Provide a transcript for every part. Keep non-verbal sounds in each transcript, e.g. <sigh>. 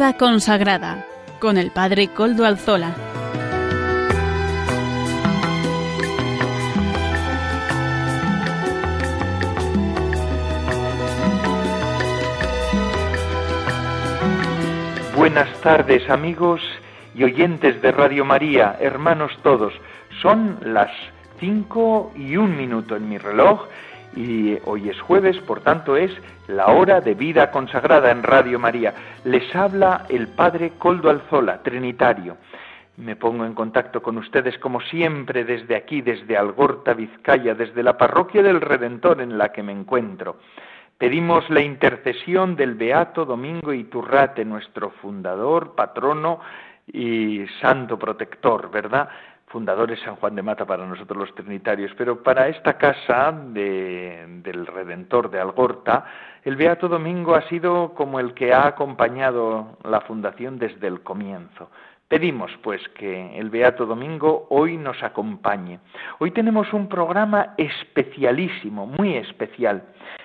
Consagrada con el Padre Coldo Alzola. Buenas tardes amigos y oyentes de Radio María, hermanos todos. Son las cinco y un minuto en mi reloj y hoy es jueves, por tanto es la hora de vida consagrada en Radio María. Les habla el Padre Coldo Alzola, Trinitario. Me pongo en contacto con ustedes como siempre desde aquí, desde Algorta, Vizcaya, desde la parroquia del Redentor en la que me encuentro. Pedimos la intercesión del Beato Domingo Iturrate, nuestro fundador, patrono y santo protector, ¿verdad? Fundadores San Juan de Mata para nosotros los trinitarios, pero para esta casa del Redentor de Algorta, el Beato Domingo ha sido como el que ha acompañado la fundación desde el comienzo. Pedimos pues que el Beato Domingo hoy nos acompañe. Hoy tenemos un programa especialísimo, muy especial.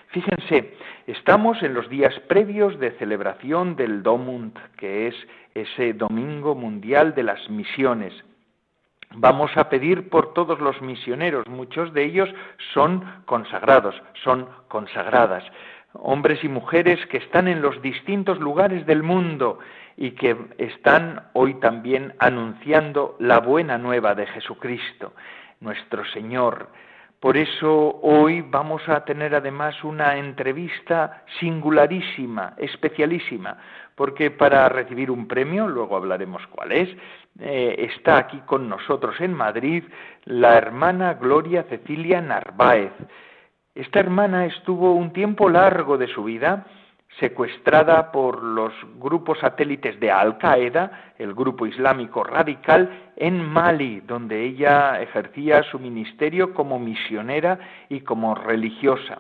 Fíjense, estamos en los días previos de celebración del Domund, que es ese Domingo Mundial de las Misiones, Vamos a pedir por todos los misioneros, muchos de ellos son consagrados, son consagradas, hombres y mujeres que están en los distintos lugares del mundo y que están hoy también anunciando la buena nueva de Jesucristo, nuestro Señor. Por eso hoy vamos a tener además una entrevista singularísima, especialísima, porque para recibir un premio, luego hablaremos cuál es, eh, está aquí con nosotros en Madrid la hermana Gloria Cecilia Narváez. Esta hermana estuvo un tiempo largo de su vida secuestrada por los grupos satélites de Al Qaeda, el grupo islámico radical, en Mali, donde ella ejercía su ministerio como misionera y como religiosa.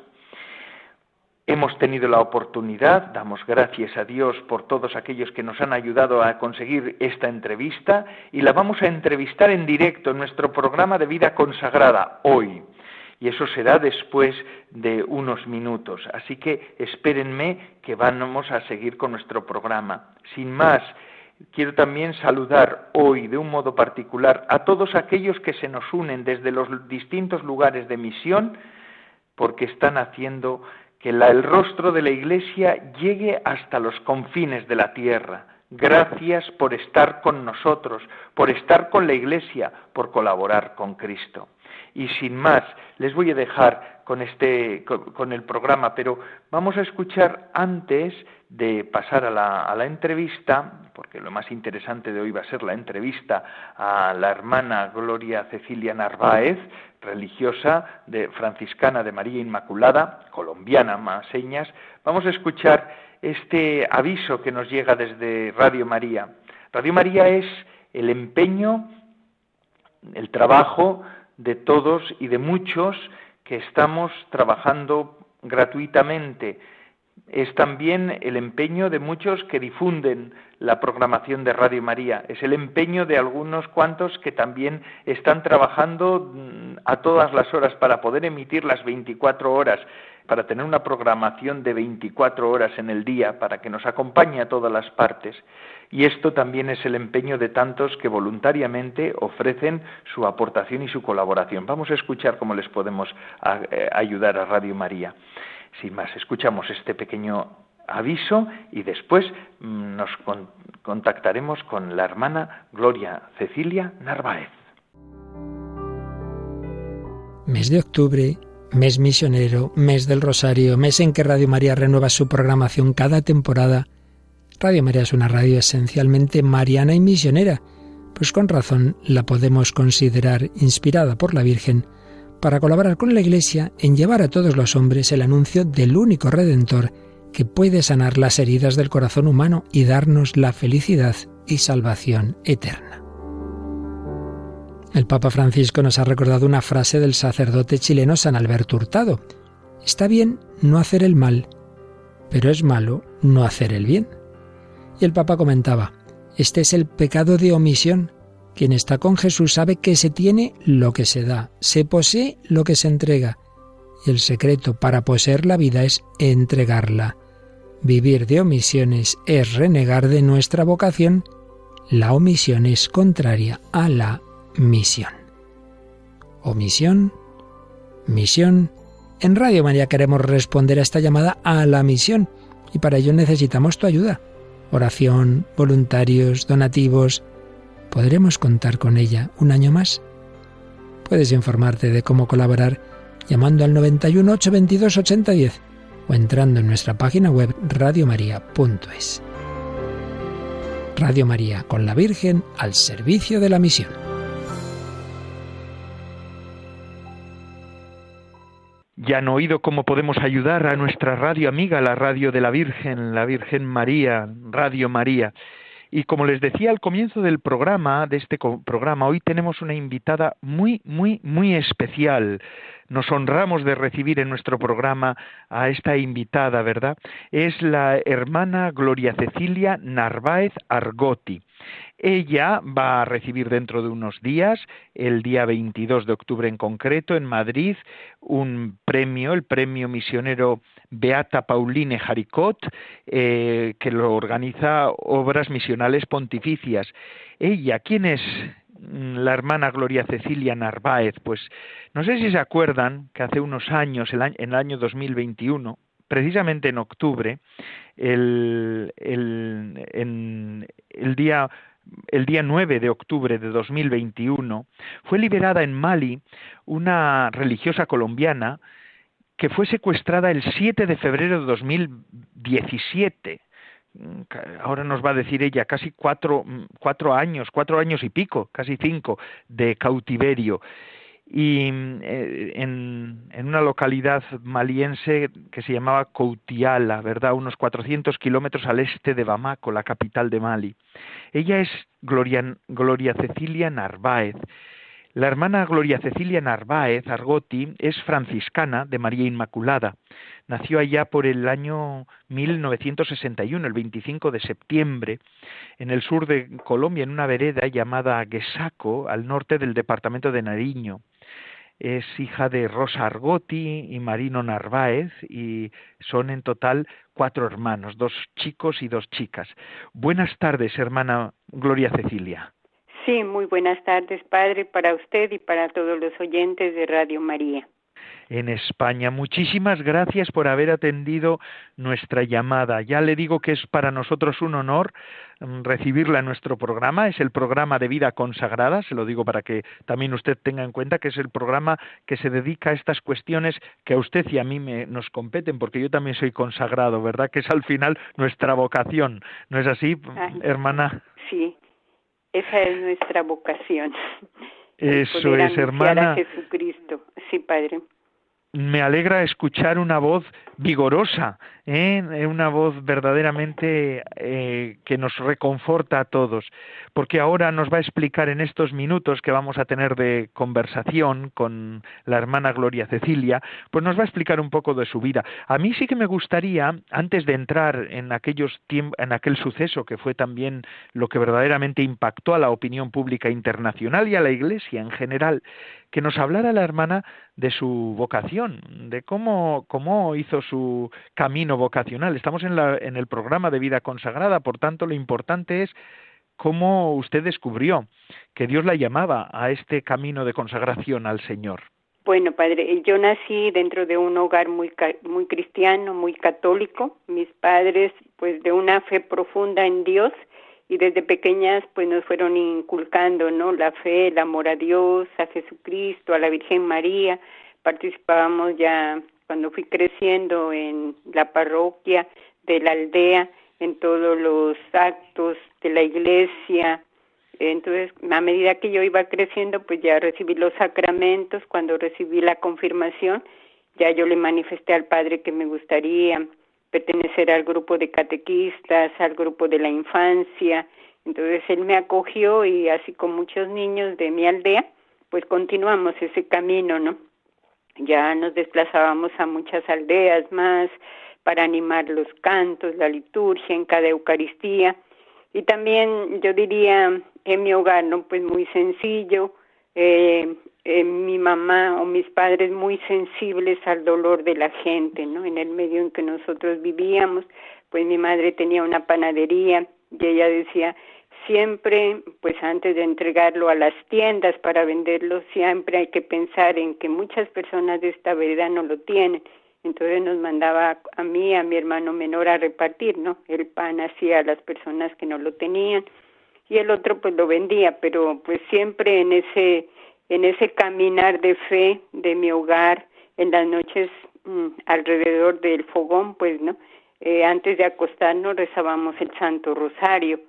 Hemos tenido la oportunidad, damos gracias a Dios por todos aquellos que nos han ayudado a conseguir esta entrevista y la vamos a entrevistar en directo en nuestro programa de vida consagrada hoy. Y eso será después de unos minutos. Así que espérenme que vamos a seguir con nuestro programa. Sin más, quiero también saludar hoy de un modo particular a todos aquellos que se nos unen desde los distintos lugares de misión porque están haciendo que el rostro de la Iglesia llegue hasta los confines de la tierra. Gracias por estar con nosotros, por estar con la Iglesia, por colaborar con Cristo. Y sin más, les voy a dejar con este con, el programa, pero vamos a escuchar antes de pasar a la, a la, entrevista, porque lo más interesante de hoy va a ser la entrevista a la hermana Gloria Cecilia Narváez, religiosa de franciscana de María Inmaculada, colombiana más señas, vamos a escuchar este aviso que nos llega desde Radio María. Radio María es el empeño, el trabajo de todos y de muchos que estamos trabajando gratuitamente. Es también el empeño de muchos que difunden la programación de Radio María. Es el empeño de algunos cuantos que también están trabajando mm, a todas las horas para poder emitir las 24 horas, para tener una programación de 24 horas en el día, para que nos acompañe a todas las partes. Y esto también es el empeño de tantos que voluntariamente ofrecen su aportación y su colaboración. Vamos a escuchar cómo les podemos eh, ayudar a Radio María. Sin más, escuchamos este pequeño aviso y después mm, nos contactaremos con la hermana Gloria Cecilia Narváez. Mes de octubre, mes misionero, mes del Rosario, mes en que Radio María renueva su programación cada temporada. Radio María es una radio esencialmente mariana y misionera, pues con razón la podemos considerar inspirada por la Virgen para colaborar con la Iglesia en llevar a todos los hombres el anuncio del único Redentor que puede sanar las heridas del corazón humano y darnos la felicidad y salvación eterna. El Papa Francisco nos ha recordado una frase del sacerdote chileno San Alberto Hurtado. Está bien no hacer el mal, pero es malo no hacer el bien. Y el Papa comentaba, este es el pecado de omisión. Quien está con Jesús sabe que se tiene lo que se da, se posee lo que se entrega. Y el secreto para poseer la vida es entregarla Vivir de omisiones es renegar de nuestra vocación. La omisión es contraria a la misión. Omisión, misión. En Radio María queremos responder a esta llamada a la misión y para ello necesitamos tu ayuda. Oración, voluntarios, donativos. ¿Podremos contar con ella un año más? Puedes informarte de cómo colaborar llamando al 91 822 8010 o entrando en nuestra página web radiomaria.es. Radio María con la Virgen al servicio de la misión. Ya han oído cómo podemos ayudar a nuestra radio amiga, la radio de la Virgen, la Virgen María, Radio María. Y como les decía al comienzo del programa, de este programa, hoy tenemos una invitada muy, muy, muy especial. Nos honramos de recibir en nuestro programa a esta invitada, ¿verdad? Es la hermana Gloria Cecilia Narváez Argoti. Ella va a recibir dentro de unos días, el día 22 de octubre en concreto, en Madrid, un premio, el premio misionero Beata Pauline Jaricot, eh, que lo organiza Obras Misionales Pontificias. Ella, ¿quién es Mm, la hermana Gloria Cecilia Narváez, pues no sé si se acuerdan que hace unos años, en el año 2021, precisamente en octubre, el, el, el día el día 9 de octubre de 2021, fue liberada en Mali una religiosa colombiana que fue secuestrada el 7 de febrero de 2017 ahora nos va a decir ella, casi cuatro, cuatro años, cuatro años y pico, casi cinco, de cautiverio. Y eh, en, en, una localidad maliense que se llamaba Coutiala, ¿verdad? Unos 400 kilómetros al este de Bamako, la capital de Mali. Ella es Gloria, Gloria Cecilia Narváez. La hermana Gloria Cecilia Narváez Argoti es franciscana de María Inmaculada. Nació allá por el año 1961, el 25 de septiembre, en el sur de Colombia, en una vereda llamada Guesaco, al norte del departamento de Nariño. Es hija de Rosa Argoti y Marino Narváez y son en total cuatro hermanos, dos chicos y dos chicas. Buenas tardes, hermana Gloria Cecilia. Sí, muy buenas tardes, Padre, para usted y para todos los oyentes de Radio María. En España. Muchísimas gracias por haber atendido nuestra llamada. Ya le digo que es para nosotros un honor mm, recibirla en nuestro programa. Es el programa de vida consagrada, se lo digo para que también usted tenga en cuenta que es el programa que se dedica a estas cuestiones que a usted y a mí me, nos competen, porque yo también soy consagrado, ¿verdad? Que es al final nuestra vocación. ¿No es así, hermana? Sí, esa es nuestra vocación. Eso es, hermana. A Jesucristo. Sí, Padre me alegra escuchar una voz vigorosa, ¿eh? una voz verdaderamente eh, que nos reconforta a todos, porque ahora nos va a explicar en estos minutos que vamos a tener de conversación con la hermana Gloria Cecilia, pues nos va a explicar un poco de su vida. A mí sí que me gustaría, antes de entrar en aquellos en aquel suceso que fue también lo que verdaderamente impactó a la opinión pública internacional y a la Iglesia en general, que nos hablara la hermana de su vocación, de cómo, cómo hizo su camino vocacional. Estamos en, la, en el programa de vida consagrada, por tanto lo importante es cómo usted descubrió que Dios la llamaba a este camino de consagración al Señor. Bueno, padre, yo nací dentro de un hogar muy muy cristiano, muy católico. Mis padres, pues, de una fe profunda en Dios y desde pequeñas, pues, nos fueron inculcando, ¿no? La fe, el amor a Dios, a Jesucristo, a la Virgen María. Participábamos ya cuando fui creciendo en la parroquia de la aldea, en todos los actos de la iglesia. Entonces, a medida que yo iba creciendo, pues ya recibí los sacramentos. Cuando recibí la confirmación, ya yo le manifesté al Padre que me gustaría pertenecer al grupo de catequistas, al grupo de la infancia. Entonces él me acogió y así con muchos niños de mi aldea, pues continuamos ese camino, ¿no? ya nos desplazábamos a muchas aldeas más para animar los cantos, la liturgia en cada Eucaristía y también yo diría en mi hogar, ¿no? Pues muy sencillo, eh, eh, mi mamá o mis padres muy sensibles al dolor de la gente, ¿no? En el medio en que nosotros vivíamos, pues mi madre tenía una panadería y ella decía, siempre, pues antes de entregarlo a las tiendas para venderlo, siempre hay que pensar en que muchas personas de esta vereda no lo tienen. Entonces nos mandaba a mí, a mi hermano menor a repartir, ¿no? El pan hacia las personas que no lo tenían y el otro pues lo vendía, pero pues siempre en ese en ese caminar de fe de mi hogar, en las noches mm, alrededor del fogón, pues, ¿no? Eh, antes de acostarnos rezábamos el Santo Rosario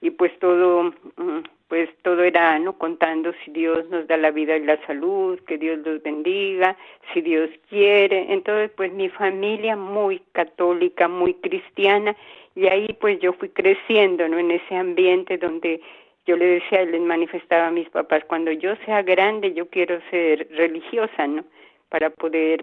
y pues todo mm, pues todo era no contando si Dios nos da la vida y la salud, que Dios los bendiga, si Dios quiere. Entonces, pues mi familia muy católica, muy cristiana y ahí pues yo fui creciendo, ¿no? En ese ambiente donde yo le decía, les manifestaba a mis papás, cuando yo sea grande yo quiero ser religiosa, ¿no? Para poder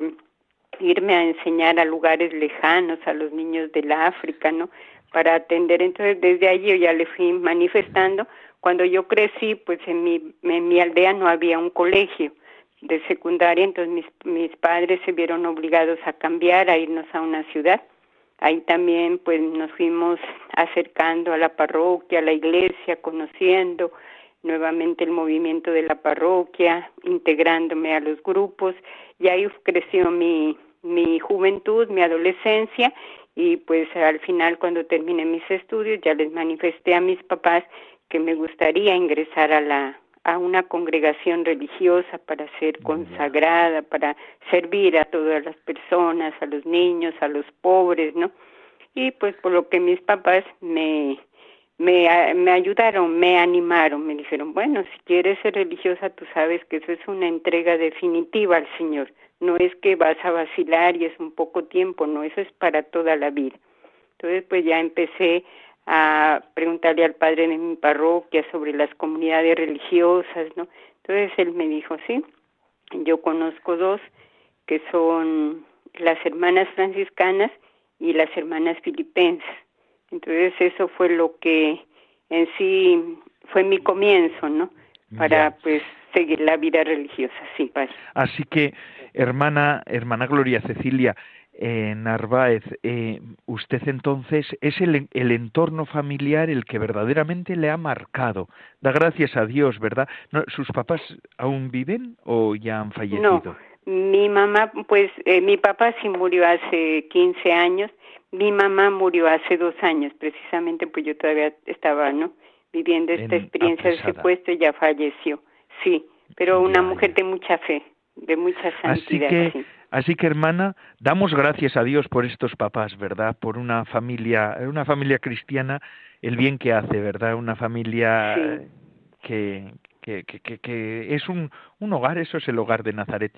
irme a enseñar a lugares lejanos, a los niños de la África, ¿no? para atender. Entonces, desde allí yo ya le fui manifestando. Cuando yo crecí, pues en mi, en mi aldea no había un colegio de secundaria, entonces mis, mis padres se vieron obligados a cambiar, a irnos a una ciudad. Ahí también pues nos fuimos acercando a la parroquia, a la iglesia, conociendo nuevamente el movimiento de la parroquia, integrándome a los grupos. Y ahí creció mi, mi juventud, mi adolescencia. Y pues al final cuando terminé mis estudios ya les manifesté a mis papás que me gustaría ingresar a la a una congregación religiosa para ser consagrada, para servir a todas las personas, a los niños, a los pobres, ¿no? Y pues por lo que mis papás me me, me ayudaron, me animaron, me dijeron, bueno, si quieres ser religiosa, tú sabes que eso es una entrega definitiva al Señor no es que vas a vacilar y es un poco tiempo, no, eso es para toda la vida. Entonces, pues ya empecé a preguntarle al padre de mi parroquia sobre las comunidades religiosas, ¿no? Entonces él me dijo, sí, yo conozco dos que son las hermanas franciscanas y las hermanas filipenses. Entonces eso fue lo que en sí fue mi comienzo, ¿no? Para pues seguir la vida religiosa, sí, padre. Así que hermana, hermana Gloria Cecilia eh, Narváez, eh, usted entonces es el, el, entorno familiar el que verdaderamente le ha marcado. Da gracias a Dios, ¿verdad? ¿Sus papás aún viven o ya han fallecido? No, mi mamá, pues eh, mi papá sí murió hace 15 años, mi mamá murió hace dos años, precisamente pues yo todavía estaba, ¿no? Viviendo esta experiencia de secuestro y ya falleció, sí, pero una mujer de mucha fe de mucha santidad. Así que, así que hermana, damos gracias a Dios por estos papás, ¿verdad? Por una familia, una familia cristiana, el bien que hace, ¿verdad? Una familia que, que, que, que, es un, un, hogar, eso es el hogar de Nazaret.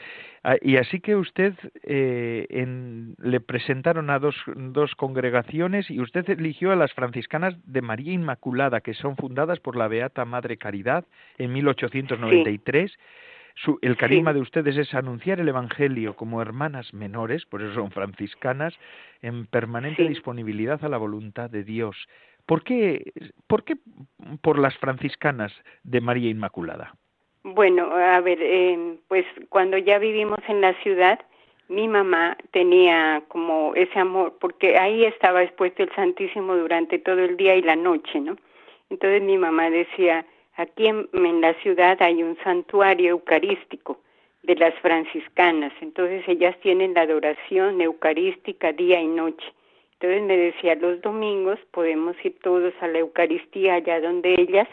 Ah, y así que usted eh, en, le presentaron a dos, dos congregaciones y usted eligió a las franciscanas de María Inmaculada, que son fundadas por la Beata Madre Caridad en 1893 el carisma de ustedes es anunciar el Evangelio como hermanas menores, por eso son franciscanas, en permanente disponibilidad a la voluntad de Dios. ¿Por qué, ¿Por qué por las franciscanas de María Inmaculada? Bueno, a ver, eh, pues cuando ya vivimos en la ciudad, mi mamá tenía como ese amor, porque ahí estaba expuesto el Santísimo durante todo el día y la noche, ¿no? Entonces mi mamá decía, Aquí en, la ciudad hay un santuario eucarístico de las franciscanas, entonces ellas tienen la adoración eucarística día y noche. Entonces me decía, los domingos podemos ir todos a la Eucaristía allá donde ellas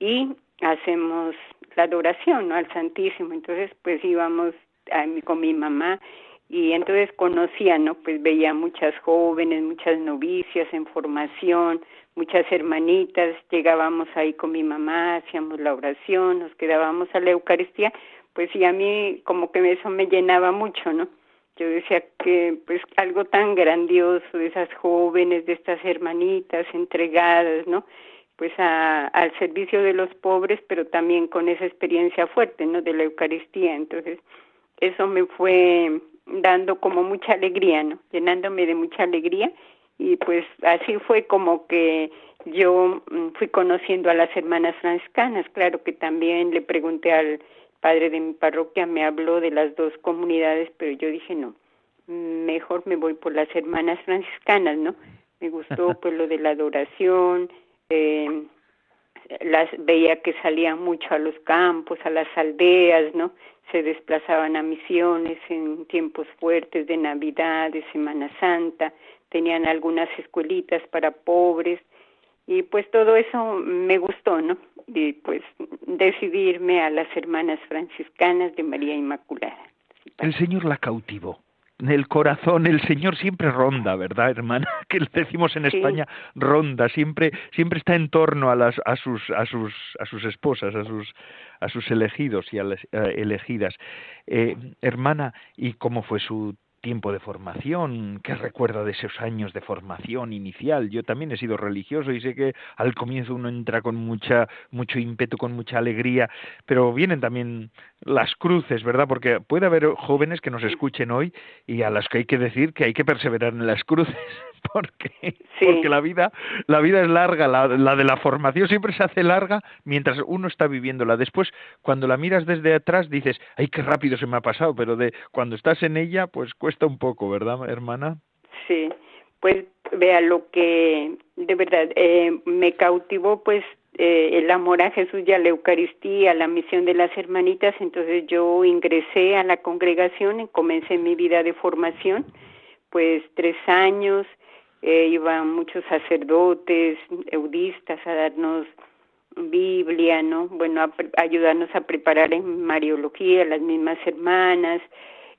y hacemos la adoración ¿no? al Santísimo. Entonces pues íbamos a, con mi mamá y entonces conocía, ¿no? Pues veía muchas jóvenes, muchas novicias en formación, muchas hermanitas, llegábamos ahí con mi mamá, hacíamos la oración, nos quedábamos a la Eucaristía, pues y a mí como que eso me llenaba mucho, ¿no? Yo decía que pues algo tan grandioso de esas jóvenes, de estas hermanitas entregadas, ¿no? Pues a, al servicio de los pobres, pero también con esa experiencia fuerte, ¿no? De la Eucaristía. Entonces, eso me fue dando como mucha alegría, ¿no? Llenándome de mucha alegría y pues así fue como que yo mm, fui conociendo a las hermanas franciscanas. Claro que también le pregunté al padre de mi parroquia, me habló de las dos comunidades, pero yo dije no, mejor me voy por las hermanas franciscanas, ¿no? Me gustó <laughs> pues lo de la adoración, eh, las veía que salían mucho a los campos, a las aldeas, ¿no? Se desplazaban a misiones en tiempos fuertes de Navidad, de Semana Santa, tenían algunas escuelitas para pobres y pues todo eso me gustó, ¿no? Y pues decidirme a las hermanas franciscanas de María Inmaculada. El Señor la cautivó el corazón el Señor siempre ronda, ¿verdad, hermana? <laughs> Que le decimos en España ronda, siempre siempre está en torno a las a sus a sus a sus esposas, a sus a sus elegidos y a las eh, elegidas. Eh, hermana, ¿y cómo fue su tiempo de formación, qué recuerda de esos años de formación inicial. Yo también he sido religioso y sé que al comienzo uno entra con mucha mucho ímpetu, con mucha alegría, pero vienen también las cruces, ¿verdad? Porque puede haber jóvenes que nos escuchen hoy y a las que hay que decir que hay que perseverar en las cruces, <laughs> porque porque la vida la vida es larga, la, la de la formación siempre se hace larga mientras uno está viviéndola. Después cuando la miras desde atrás dices, "Ay, qué rápido se me ha pasado", pero de cuando estás en ella pues cuesta un poco, ¿verdad, hermana? Sí, pues vea lo que de verdad eh, me cautivó pues eh, el amor a Jesús y a la Eucaristía, la misión de las hermanitas, entonces yo ingresé a la congregación y comencé mi vida de formación, pues tres años, eh, iban muchos sacerdotes, eudistas a darnos Biblia, ¿no? Bueno, a ayudarnos a preparar en Mariología, las mismas hermanas,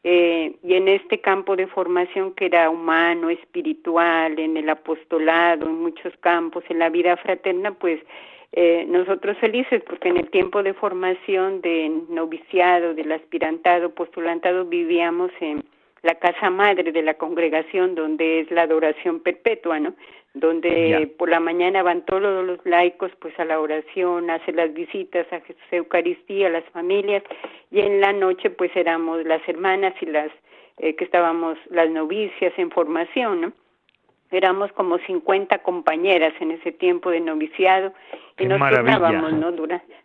eh, y en este campo de formación que era humano, espiritual, en el apostolado, en muchos campos, en la vida fraterna, pues eh, nosotros felices porque en el tiempo de formación, de noviciado, del aspirantado, postulantado, vivíamos en la casa madre de la congregación donde es la adoración perpetua, ¿no? donde por la mañana van todos los laicos pues a la oración, hacen las visitas a Jesús Eucaristía, a las familias, y en la noche pues éramos las hermanas y las eh, que estábamos las novicias en formación, ¿no? Éramos como 50 compañeras en ese tiempo de noviciado y nos tocábamos, ¿no?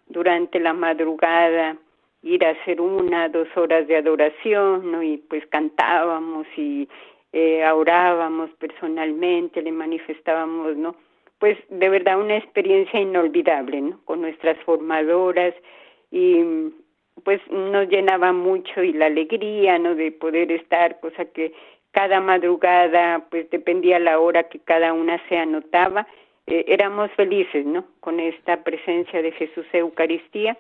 durante la madrugada ir a hacer una, dos horas de adoración, ¿no? Y pues cantábamos y eh, orábamos personalmente, le manifestábamos, ¿no? Pues de verdad una experiencia inolvidable, ¿no? Con nuestras formadoras y pues nos llenaba mucho y la alegría, ¿no? De poder estar, cosa que cada madrugada, pues dependía la hora que cada una se anotaba, eh, éramos felices, ¿no? Con esta presencia de Jesús Eucaristía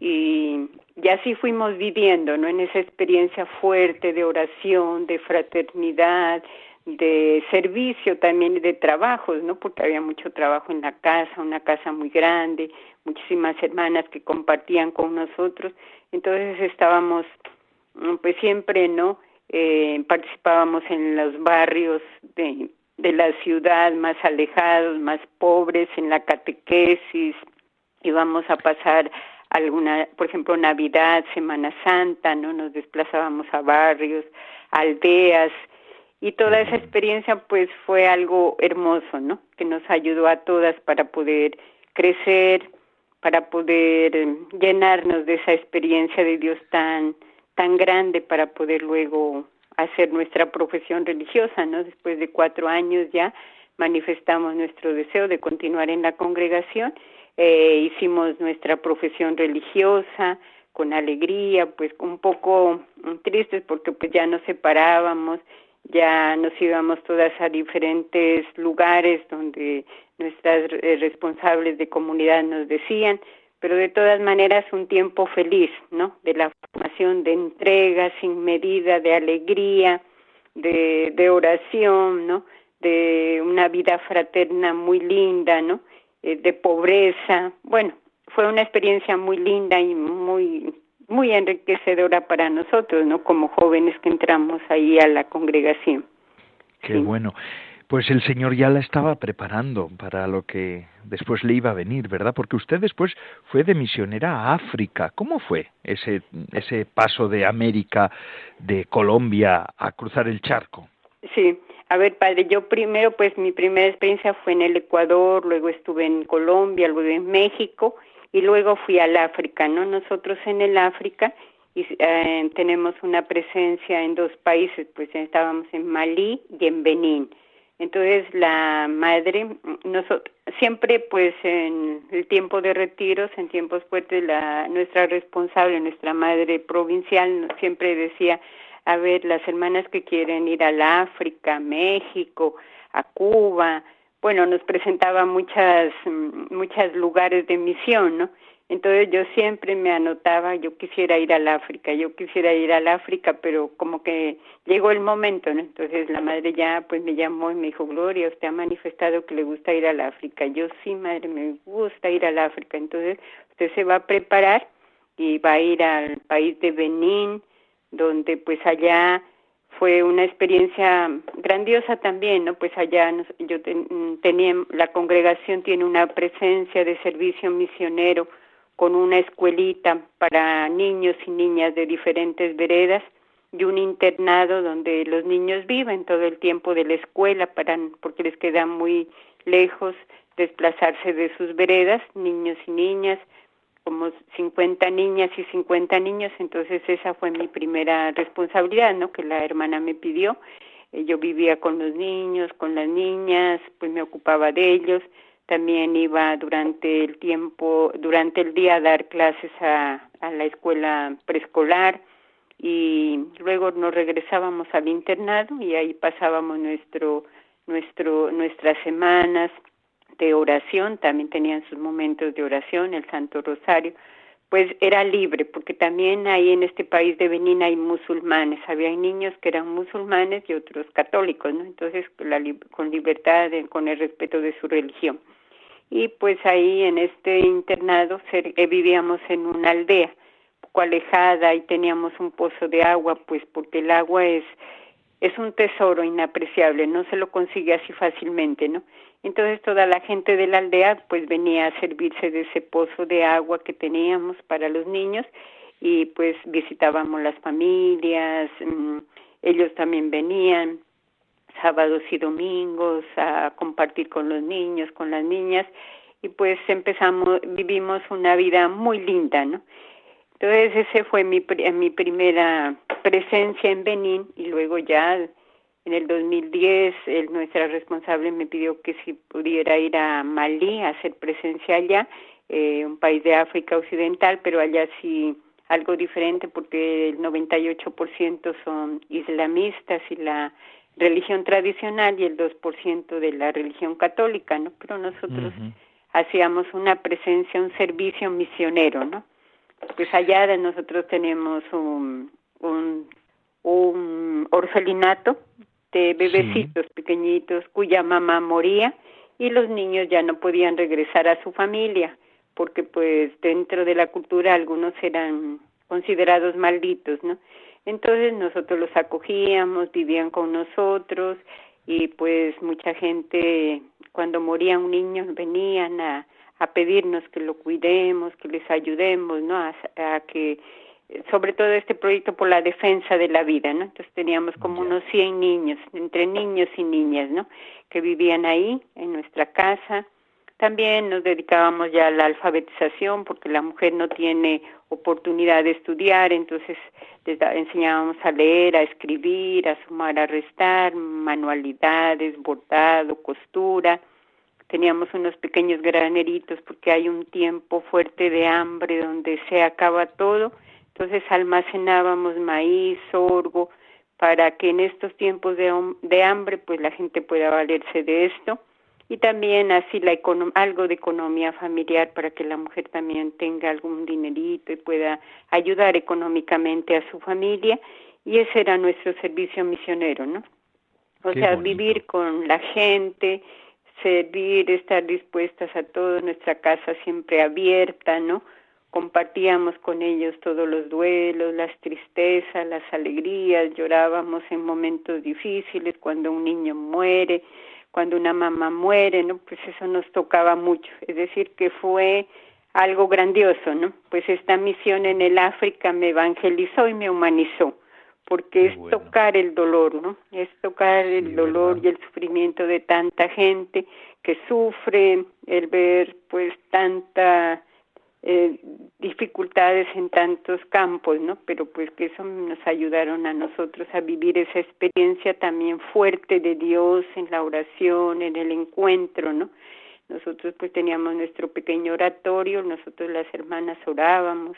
y, y así fuimos viviendo, ¿no? En esa experiencia fuerte de oración, de fraternidad, de servicio también de trabajos, ¿no? Porque había mucho trabajo en la casa, una casa muy grande, muchísimas hermanas que compartían con nosotros, entonces estábamos, mm, pues siempre, ¿no? Eh, participábamos en los barrios de, de la ciudad más alejados, más pobres, en la catequesis, íbamos a pasar alguna, por ejemplo, Navidad, Semana Santa, ¿no? Nos desplazábamos a barrios, aldeas y toda esa experiencia pues fue algo hermoso, ¿no? Que nos ayudó a todas para poder crecer, para poder eh, llenarnos de esa experiencia de Dios tan tan grande para poder luego hacer nuestra profesión religiosa, ¿no? Después de cuatro años ya manifestamos nuestro deseo de continuar en la congregación eh, hicimos nuestra profesión religiosa con alegría, pues un poco tristes porque pues ya nos separábamos, ya nos íbamos todas a diferentes lugares donde nuestras responsables de comunidad nos decían, pero de todas maneras un tiempo feliz, ¿no? De la formación, de entrega sin medida, de alegría, de, de oración, ¿no? De una vida fraterna muy linda, ¿no? Eh, de pobreza. Bueno, fue una experiencia muy linda y muy muy enriquecedora para nosotros, ¿no? Como jóvenes que entramos ahí a la congregación. Qué bueno. Pues el Señor ya la estaba preparando para lo que después le iba a venir, ¿verdad? Porque usted después fue de misionera a África. ¿Cómo fue ese ese paso de América, de Colombia a cruzar el charco? Sí, a ver, padre, yo primero, pues mi primera experiencia fue en el Ecuador, luego estuve en Colombia, luego en México y luego fui al África, ¿no? Nosotros en el África y, eh, tenemos una presencia en dos países, pues estábamos en Malí y en Benín. Entonces la madre, nosotros, siempre pues en el tiempo de retiros, en tiempos fuertes, la, nuestra responsable, nuestra madre provincial siempre decía, a ver, las hermanas que quieren ir al África, México, a Cuba, bueno, nos presentaba muchas, muchos lugares de misión, ¿no? Entonces yo siempre me anotaba, yo quisiera ir al África, yo quisiera ir al África, pero como que llegó el momento, ¿no? Entonces la madre ya pues me llamó y me dijo, Gloria, usted ha manifestado que le gusta ir al África. Yo sí, madre, me gusta ir al África. Entonces usted se va a preparar y va a ir al país de Benín, donde pues allá fue una experiencia grandiosa también, ¿no? Pues allá yo tenía, la congregación tiene una presencia de servicio misionero, con una escuelita para niños y niñas de diferentes veredas y un internado donde los niños viven todo el tiempo de la escuela para porque les queda muy lejos desplazarse de sus veredas, niños y niñas, como 50 niñas y 50 niños, entonces esa fue mi primera responsabilidad, ¿no? Que la hermana me pidió. Eh, yo vivía con los niños, con las niñas, pues me ocupaba de ellos también iba durante el tiempo, durante el día a dar clases a, a la escuela preescolar y luego nos regresábamos al internado y ahí pasábamos nuestro, nuestro, nuestras semanas de oración, también tenían sus momentos de oración, el Santo Rosario, pues era libre, porque también ahí en este país de Benín hay musulmanes, había niños que eran musulmanes y otros católicos, ¿no? Entonces, con libertad, con el respeto de su religión y pues ahí en este internado eh, vivíamos en una aldea poco alejada y teníamos un pozo de agua pues porque el agua es es un tesoro inapreciable, no se lo consigue así fácilmente, ¿no? Entonces toda la gente de la aldea pues venía a servirse de ese pozo de agua que teníamos para los niños y pues visitábamos las familias, mm, ellos también venían sábados y domingos a compartir con los niños, con las niñas y pues empezamos, vivimos una vida muy linda, ¿no? Entonces ese fue mi, mi primera presencia en Benín y luego ya en el 2010 el, nuestra responsable me pidió que si pudiera ir a Malí a hacer presencia allá, eh, un país de África Occidental, pero allá sí algo diferente porque el 98% son islamistas y la religión tradicional y el 2% de la religión católica, ¿no? Pero nosotros hacíamos una presencia, un servicio misionero, ¿no? Pues allá de nosotros tenemos un, un, un orfelinato de bebecitos pequeñitos cuya mamá moría y los niños ya no podían regresar a su familia porque pues dentro de la cultura algunos eran considerados malditos, ¿no? Entonces nosotros los acogíamos, vivían con nosotros y pues mucha gente cuando moría un niño venían a, a pedirnos que lo cuidemos, que les ayudemos, ¿no? A, a, que sobre todo este proyecto por la defensa de la vida, ¿no? Entonces teníamos como unos 100 niños, entre niños y niñas, ¿no? Que vivían ahí en nuestra casa también nos dedicábamos ya a la alfabetización porque la mujer no tiene oportunidad de estudiar, entonces les enseñábamos a leer, a escribir, a sumar, a restar, manualidades, bordado, costura. Teníamos unos pequeños graneritos porque hay un tiempo fuerte de hambre donde se acaba todo, entonces almacenábamos maíz, sorgo, para que en estos tiempos de, de hambre pues la gente pueda valerse de esto y también así la algo de economía familiar para que la mujer también tenga algún dinerito y pueda ayudar económicamente a su familia y ese era nuestro servicio misionero, ¿no? O sea, vivir con la gente, servir, estar dispuestas a todo, nuestra casa siempre abierta, ¿no? Compartíamos con ellos todos los duelos, las tristezas, las alegrías, llorábamos en momentos difíciles cuando un niño muere, cuando una mamá muere, ¿no? Pues eso nos tocaba mucho, es decir, que fue algo grandioso, ¿no? Pues esta misión en el África me evangelizó y me humanizó, porque es tocar el dolor, ¿no? Es tocar el dolor y el sufrimiento de tanta gente que sufre, el ver pues tanta eh, dificultades en tantos campos, ¿no? Pero pues que eso nos ayudaron a nosotros a vivir esa experiencia también fuerte de Dios en la oración, en el encuentro, ¿no? Nosotros pues teníamos nuestro pequeño oratorio, nosotros las hermanas orábamos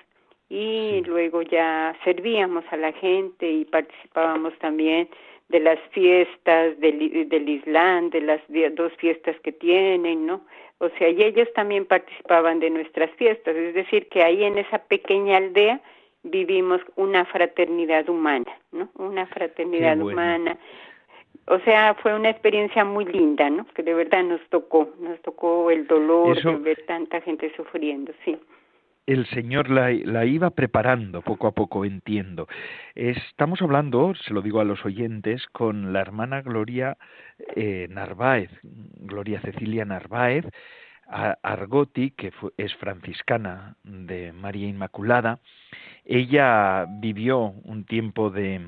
y luego ya servíamos a la gente y participábamos también de las fiestas del, del Islam, de las dos fiestas que tienen, ¿no? O sea, y ellos también participaban de nuestras fiestas, es decir, que ahí en esa pequeña aldea vivimos una fraternidad humana, ¿no? Una fraternidad humana. O sea, fue una experiencia muy linda, ¿no? Que de verdad nos tocó, nos tocó el dolor de ver tanta gente sufriendo, sí el Señor la, iba preparando poco a poco, entiendo. Estamos hablando, se lo digo a los oyentes, con la hermana Gloria eh, Narváez, Gloria Cecilia Narváez, Argoti, que es franciscana de María Inmaculada. Ella vivió un tiempo de,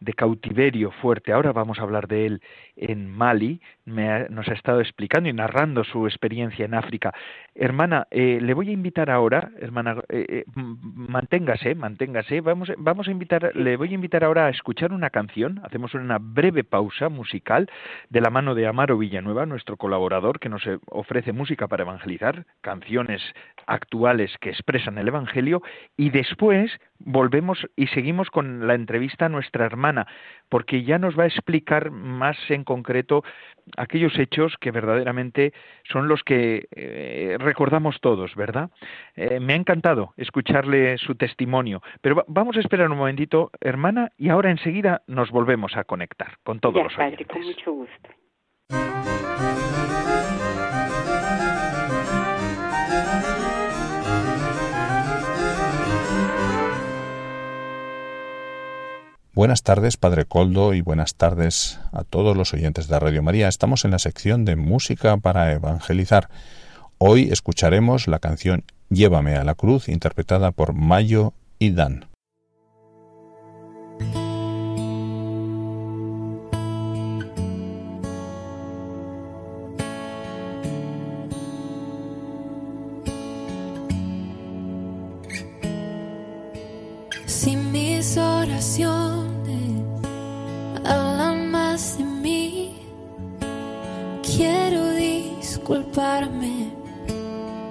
de cautiverio fuerte. Ahora vamos a hablar de él en Mali. Nos ha estado explicando y narrando su experiencia en África. Hermana, eh, le voy a invitar ahora, hermana, eh, eh, manténgase, manténgase. Vamos, vamos a invitar, le voy a invitar ahora a escuchar una canción. Hacemos una breve pausa musical de la mano de Amaro Villanueva, nuestro colaborador, que nos ofrece música para evangelizar, canciones actuales que expresan el Evangelio, y después volvemos y seguimos con la entrevista a nuestra hermana, porque ya nos va a explicar más en concreto aquellos hechos que verdaderamente son los que eh, recordamos todos, ¿verdad? Eh, me ha encantado escucharle su testimonio, pero vamos a esperar un momentito, hermana, y ahora enseguida nos volvemos a conectar con todos los oyentes. con mucho gusto. Buenas tardes, Padre Coldo, y buenas tardes a todos los oyentes de Radio María. Estamos en la sección de música para evangelizar. Hoy escucharemos la canción Llévame a la cruz, interpretada por Mayo y Dan.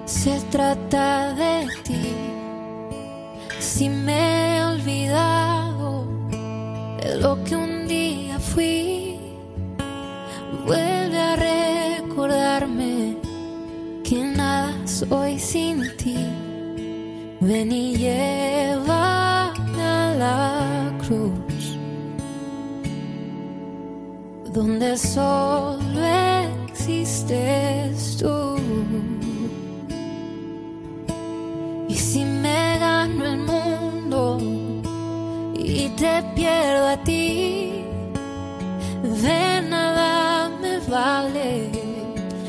Se trata de ti. Si me he olvidado de lo que un día fui, vuelve a recordarme que nada soy sin ti. Ven y llévame a la cruz, donde solo existes tú. Y si me gano el mundo y te pierdo a ti, de nada me vale.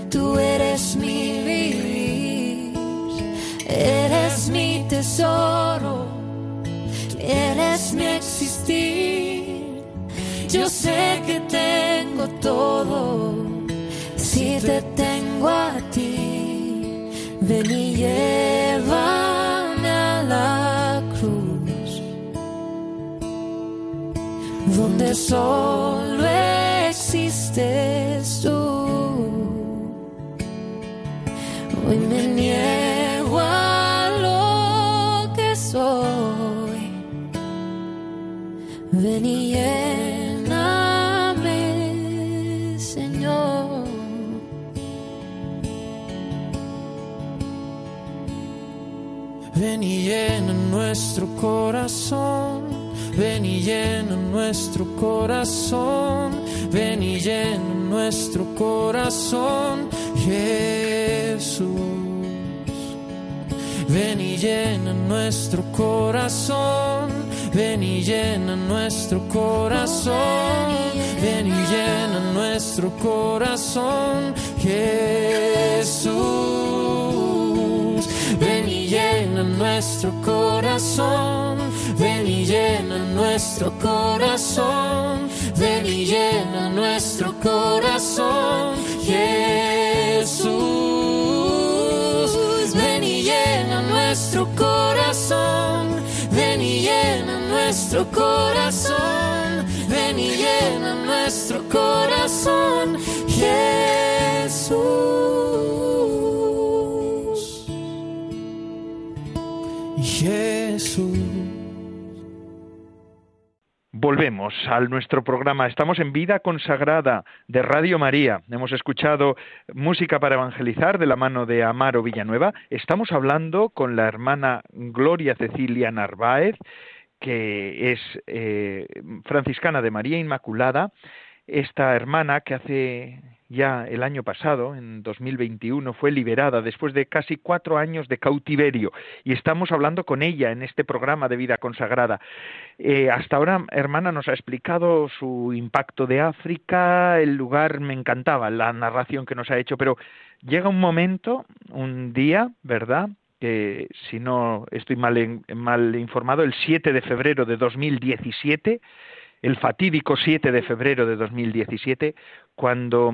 Tú eres mi vivir, eres mi tesoro, eres mi existir. Yo sé que tengo todo si te tengo a ti, ven y llévame a la cruz, donde solo existes tú. Hoy me niego a lo que soy, ven y Ven y llena nuestro corazón, ven y llena nuestro corazón, ven y llena nuestro corazón, Jesús. Ven y llena nuestro corazón, ven y llena nuestro corazón, ven y llena nuestro corazón, Jesús. Ven y llena nuestro corazón, ven y llena nuestro corazón, ven y llena nuestro corazón, Jesús. Ven y llena nuestro corazón, ven y llena nuestro corazón, ven y llena nuestro corazón, Jesús. Jesús. Volvemos al nuestro programa. Estamos en Vida Consagrada de Radio María. Hemos escuchado música para evangelizar de la mano de Amaro Villanueva. Estamos hablando con la hermana Gloria Cecilia Narváez, que es eh, franciscana de María Inmaculada. Esta hermana que hace ya el año pasado, en 2021, fue liberada después de casi cuatro años de cautiverio y estamos hablando con ella en este programa de vida consagrada. Eh, hasta ahora, hermana, nos ha explicado su impacto de África, el lugar, me encantaba la narración que nos ha hecho, pero llega un momento, un día, ¿verdad? que si no estoy mal, mal informado, el 7 de febrero de 2017, el fatídico 7 de febrero de 2017, cuando,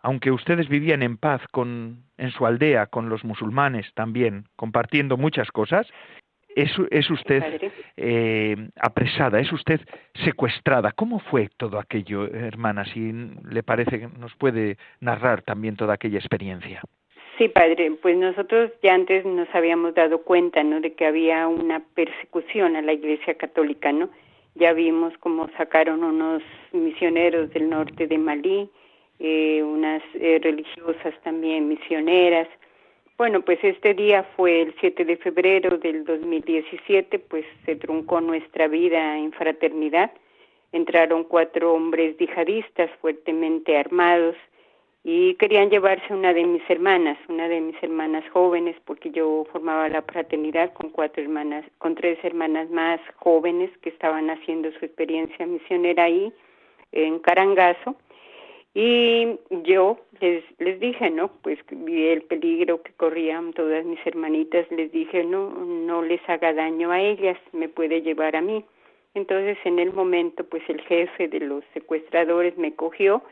aunque ustedes vivían en paz con, en su aldea con los musulmanes también, compartiendo muchas cosas, es, es usted eh, apresada, es usted secuestrada. ¿Cómo fue todo aquello, hermana? Si le parece que nos puede narrar también toda aquella experiencia. Sí, padre, pues nosotros ya antes nos habíamos dado cuenta, ¿no? De que había una persecución a la Iglesia Católica, ¿no? Ya vimos cómo sacaron unos misioneros del norte de Malí, eh, unas eh, religiosas también misioneras. Bueno, pues este día fue el 7 de febrero del 2017, pues se truncó nuestra vida en fraternidad. Entraron cuatro hombres yihadistas fuertemente armados y querían llevarse una de mis hermanas, una de mis hermanas jóvenes, porque yo formaba la fraternidad con cuatro hermanas, con tres hermanas más jóvenes que estaban haciendo su experiencia misionera ahí en Carangazo. Y yo les, les dije, ¿no? Pues vi el peligro que corrían todas mis hermanitas, les dije, no, no les haga daño a ellas, me puede llevar a mí. Entonces en el momento, pues el jefe de los secuestradores me cogió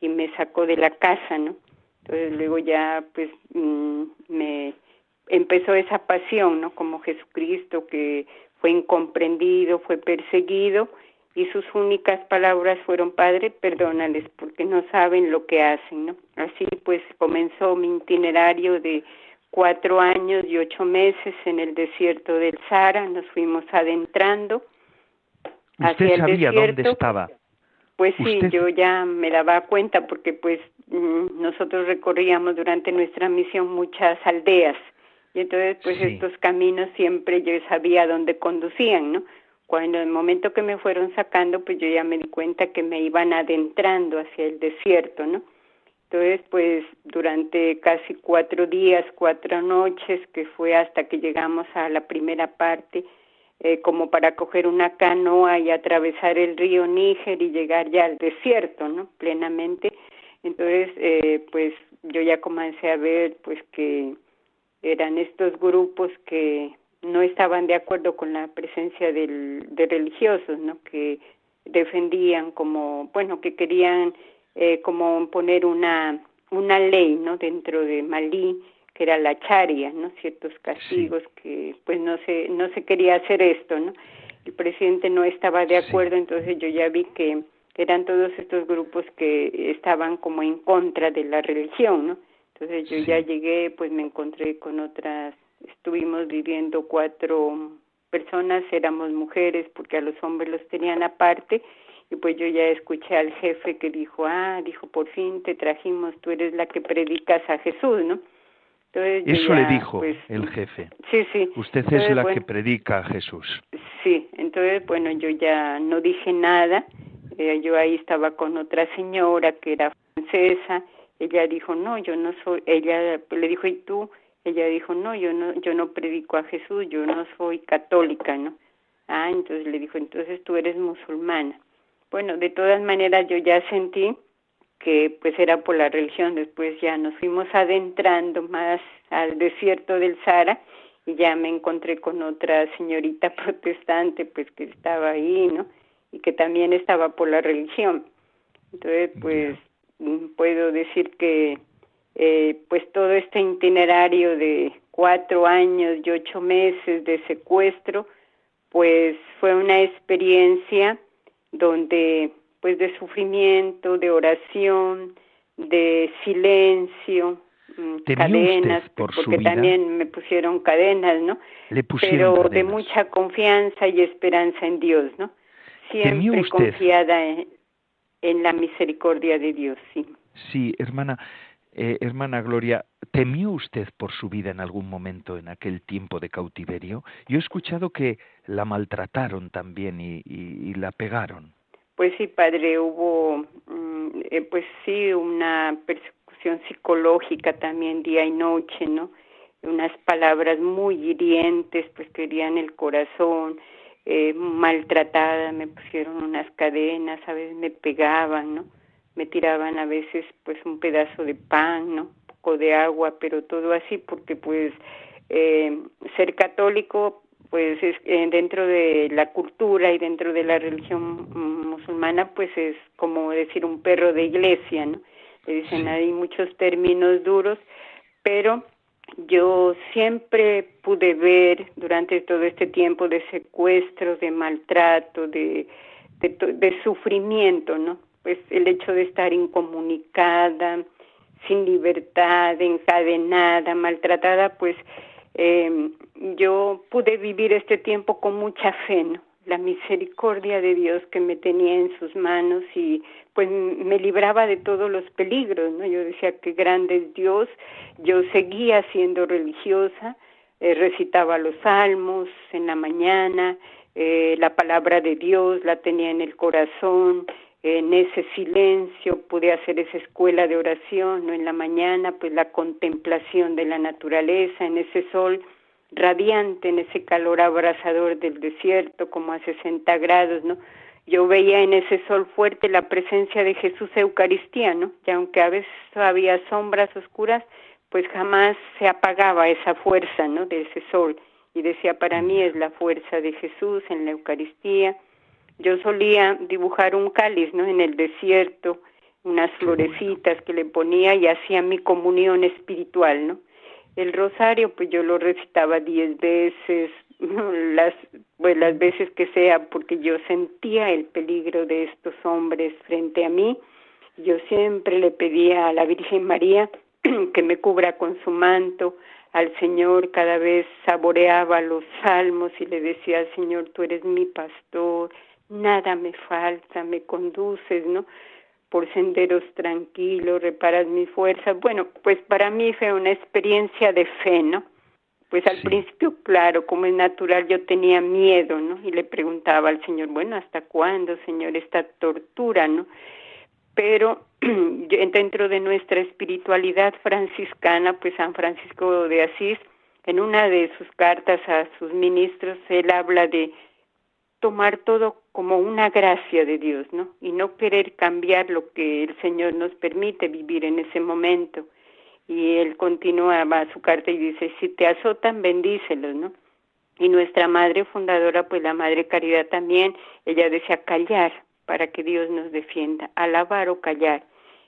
y me sacó de la casa, ¿no? Entonces luego ya pues mm, me empezó esa pasión, ¿no? Como Jesucristo que fue incomprendido, fue perseguido y sus únicas palabras fueron, Padre, perdónales porque no saben lo que hacen, ¿no? Así pues comenzó mi itinerario de cuatro años y ocho meses en el desierto del Sahara, nos fuimos adentrando hacia el sabía dónde estaba? Pues sí, yo ya me daba cuenta porque pues mm, nosotros recorríamos durante nuestra misión muchas aldeas y entonces pues estos caminos siempre yo sabía dónde conducían, ¿no? Cuando en el momento que me fueron sacando pues yo ya me di cuenta que me iban adentrando hacia el desierto, ¿no? Entonces pues durante casi cuatro días, cuatro noches que fue hasta que llegamos a la primera parte, eh, como para coger una canoa y atravesar el río Níger y llegar ya al desierto, ¿no? Plenamente. Entonces, eh, pues yo ya comencé a ver, pues que eran estos grupos que no estaban de acuerdo con la presencia del, de religiosos, ¿no? Que defendían como, bueno, que querían eh, como poner una una ley, ¿no? Dentro de Malí que era la charia, ¿no? Ciertos castigos que pues no se no se quería hacer esto, ¿no? El presidente no estaba de acuerdo, entonces yo ya vi que eran todos estos grupos que estaban como en contra de la religión, ¿no? Entonces yo ya llegué, pues me encontré con otras, estuvimos viviendo cuatro personas, éramos mujeres porque a los hombres los tenían aparte y pues yo ya escuché al jefe que dijo, ah, dijo, por fin te trajimos, tú eres la que predicas a Jesús, ¿no? Eso le dijo pues, el jefe. Sí, sí. Usted es la que predica a Jesús. Sí, entonces, bueno, yo ya no dije nada. Eh, yo ahí estaba con otra señora que era francesa. Ella dijo, no, yo no soy. Ella le dijo, ¿y tú? Ella dijo, no, yo no, yo no predico a Jesús, yo no soy católica, ¿no? Ah, entonces le dijo, entonces tú eres musulmana. Bueno, de todas maneras yo ya sentí que pues era por la religión. Después ya nos fuimos adentrando más al desierto del Sahara y ya me encontré con otra señorita <laughs> protestante pues que estaba ahí, ¿no? Y que también estaba por la religión. Entonces, pues puedo decir que eh, pues todo este itinerario de cuatro años y ocho meses de secuestro, pues fue una experiencia donde pues de sufrimiento, de oración, de silencio, mm, cadenas, por porque también me pusieron cadenas, ¿no? Le Pero de mucha confianza y esperanza en Dios, ¿no? Siempre confiada en, en, la misericordia de Dios, sí. Sí, hermana, eh, hermana Gloria, ¿temió usted por su vida en algún momento en aquel tiempo de cautiverio? Yo he escuchado que la maltrataron también y, y la pegaron. Pues sí, padre, hubo, mm, eh, pues sí, una persecución psicológica también día y noche, ¿no? Unas palabras muy hirientes, pues querían el corazón, eh, maltratada, me pusieron unas cadenas, a veces me pegaban, ¿no? Me tiraban a veces pues un pedazo de pan, ¿no? Un poco de agua, pero todo así porque pues eh, ser católico pues es, eh, dentro de la cultura y dentro de la religión musulmana, pues es como decir un perro de iglesia, ¿no? Le dicen hay muchos términos duros, pero yo siempre pude ver durante todo este tiempo de secuestro, de maltrato, de, de, de sufrimiento, ¿no? Pues el hecho de estar incomunicada, sin libertad, encadenada, maltratada, pues eh, yo pude vivir este tiempo con mucha fe, la misericordia de Dios que me tenía en sus manos y pues me libraba de todos los peligros, ¿no? Yo decía que grande es Dios, yo seguía siendo religiosa, eh, recitaba los salmos en la mañana, eh, la palabra de Dios la tenía en el corazón, en ese silencio pude hacer esa escuela de oración, ¿no? En la mañana, pues la contemplación de la naturaleza, en ese sol radiante, en ese calor abrasador del desierto, como a 60 grados, ¿no? Yo veía en ese sol fuerte la presencia de Jesús Eucaristía, ¿no? Y aunque a veces había sombras oscuras, pues jamás se apagaba esa fuerza, ¿no? De ese sol. Y decía, para mí es la fuerza de Jesús en la Eucaristía, yo solía dibujar un cáliz, ¿no? En el desierto, unas florecitas que le ponía y hacía mi comunión espiritual, ¿no? El rosario, pues yo lo recitaba diez veces, las, pues las veces que sea, porque yo sentía el peligro de estos hombres frente a mí. Yo siempre le pedía a la Virgen María <clears throat> que me cubra con su manto, al Señor cada vez saboreaba los salmos y le decía al Señor, tú eres mi pastor, nada me falta, me conduces, ¿no? Por senderos tranquilos, reparas mi fuerza. Bueno, pues para mí fue una experiencia de fe, ¿no? Pues al principio, claro, como es natural, yo tenía miedo, ¿no? Y le preguntaba al Señor, bueno, ¿hasta cuándo, Señor, esta tortura, ¿no? Pero <clears throat> dentro de nuestra espiritualidad franciscana, pues San Francisco de Asís, en una de sus cartas a sus ministros, él habla de tomar todo como una gracia de Dios, ¿no? Y no querer cambiar lo que el Señor nos permite vivir en ese momento. Y él continuaba su carta y dice, si te azotan, bendícelos, ¿no? Y nuestra madre fundadora, pues la Madre Caridad también, ella decía callar para que Dios nos defienda, alabar o callar.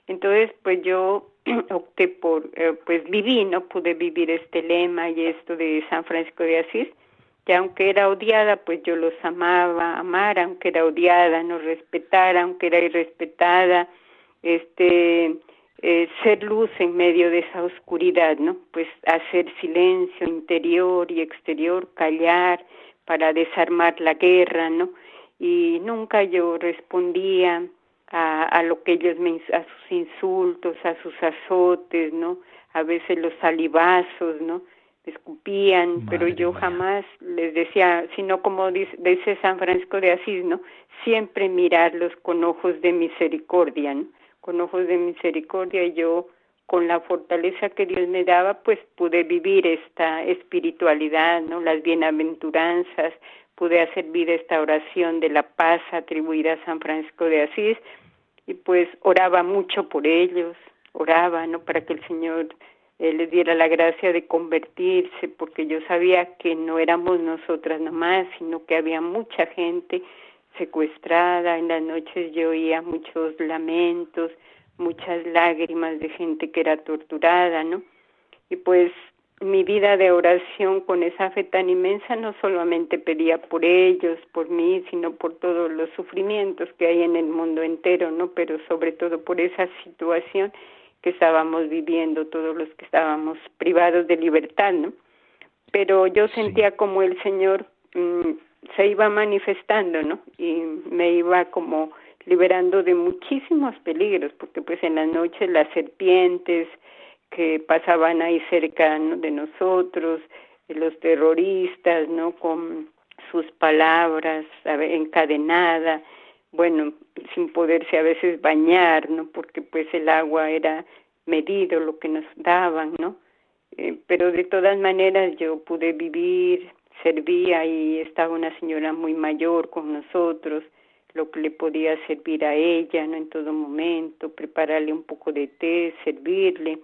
Entonces, pues yo <clears throat> opté por, eh, pues viví, ¿no? Pude vivir este lema y esto de San Francisco de Asís, que aunque era odiada, pues yo los amaba, amar aunque era odiada, no respetar aunque era irrespetada, este, eh, ser luz en medio de esa oscuridad, ¿no? Pues hacer silencio interior y exterior, callar para desarmar la guerra, ¿no? Y nunca yo respondía a, a lo que ellos me, a sus insultos, a sus azotes, ¿no? A veces los salivazos, ¿no? Escupían, pero yo jamás les decía, sino como dice, dice, San Francisco de Asís, ¿no? Siempre mirarlos con ojos de misericordia, ¿no? Con ojos de misericordia yo con la fortaleza que Dios me daba, pues pude vivir esta espiritualidad, ¿no? Las bienaventuranzas, pude hacer vida esta oración de la paz atribuida a San Francisco de Asís y pues oraba mucho por ellos, oraba, ¿no? Para que el Señor eh, les diera la gracia de convertirse, porque yo sabía que no éramos nosotras nomás, sino que había mucha gente secuestrada, en las noches yo oía muchos lamentos, muchas lágrimas de gente que era torturada, ¿no? Y pues mi vida de oración con esa fe tan inmensa no solamente pedía por ellos, por mí, sino por todos los sufrimientos que hay en el mundo entero, ¿no? Pero sobre todo por esa situación que estábamos viviendo, todos los que estábamos privados de libertad, ¿no? Pero yo sentía como el Señor mm, se iba manifestando, ¿no? Y me iba como liberando de muchísimos peligros, porque pues en las noches las serpientes, que pasaban ahí cerca de nosotros, los terroristas, ¿no? Con sus palabras encadenada, bueno, sin poderse a veces bañar, ¿no? Porque pues el agua era medido lo que nos daban, ¿no? Eh, pero de todas maneras yo pude vivir, servía y estaba una señora muy mayor con nosotros, lo que le podía servir a ella, ¿no? En todo momento, prepararle un poco de té, servirle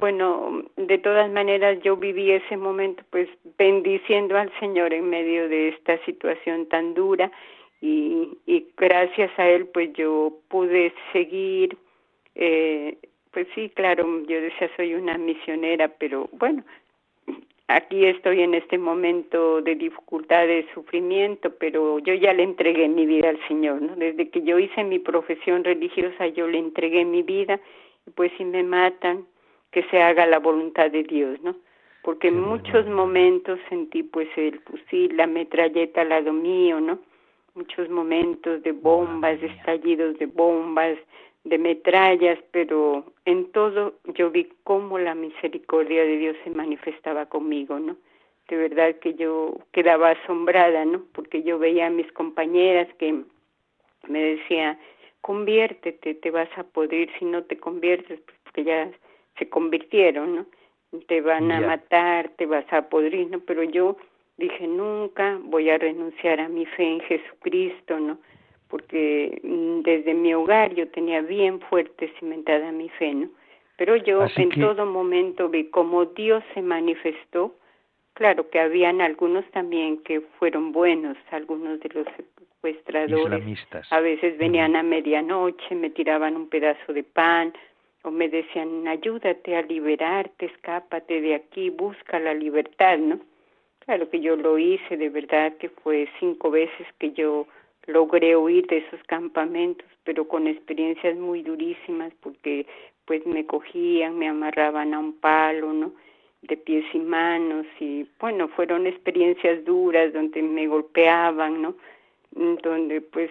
bueno, de todas maneras yo viví ese momento pues bendiciendo al Señor en medio de esta situación tan dura y, y gracias a Él pues yo pude seguir, eh, pues sí, claro, yo decía soy una misionera, pero bueno, aquí estoy en este momento de dificultad, de sufrimiento, pero yo ya le entregué mi vida al Señor, ¿no? Desde que yo hice mi profesión religiosa yo le entregué mi vida y pues si me matan, que se haga la voluntad de Dios, ¿no? Porque en muchos momentos sentí pues el fusil, la metralleta al lado mío, ¿no? Muchos momentos de bombas, de estallidos de bombas, de metrallas, pero en todo yo vi cómo la misericordia de Dios se manifestaba conmigo, ¿no? De verdad que yo quedaba asombrada, ¿no? Porque yo veía a mis compañeras que me decían, conviértete, te vas a poder, si no te conviertes, pues porque ya se convirtieron, ¿no? Te van a matar, te vas a podrir, ¿no? Pero yo dije, nunca voy a renunciar a mi fe en Jesucristo, ¿no? Porque mm, desde mi hogar yo tenía bien fuerte cimentada mi fe, ¿no? Pero yo en todo momento vi cómo Dios se manifestó. Claro que habían algunos también que fueron buenos, algunos de los secuestradores. A veces venían a medianoche, me tiraban un pedazo de pan, o me decían, ayúdate a liberarte, escápate de aquí, busca la libertad, ¿no? Claro que yo lo hice, de verdad que fue cinco veces que yo logré huir de esos campamentos, pero con experiencias muy durísimas porque pues me cogían, me amarraban a un palo, ¿no? De pies y manos y bueno, fueron experiencias duras donde me golpeaban, ¿no? Donde pues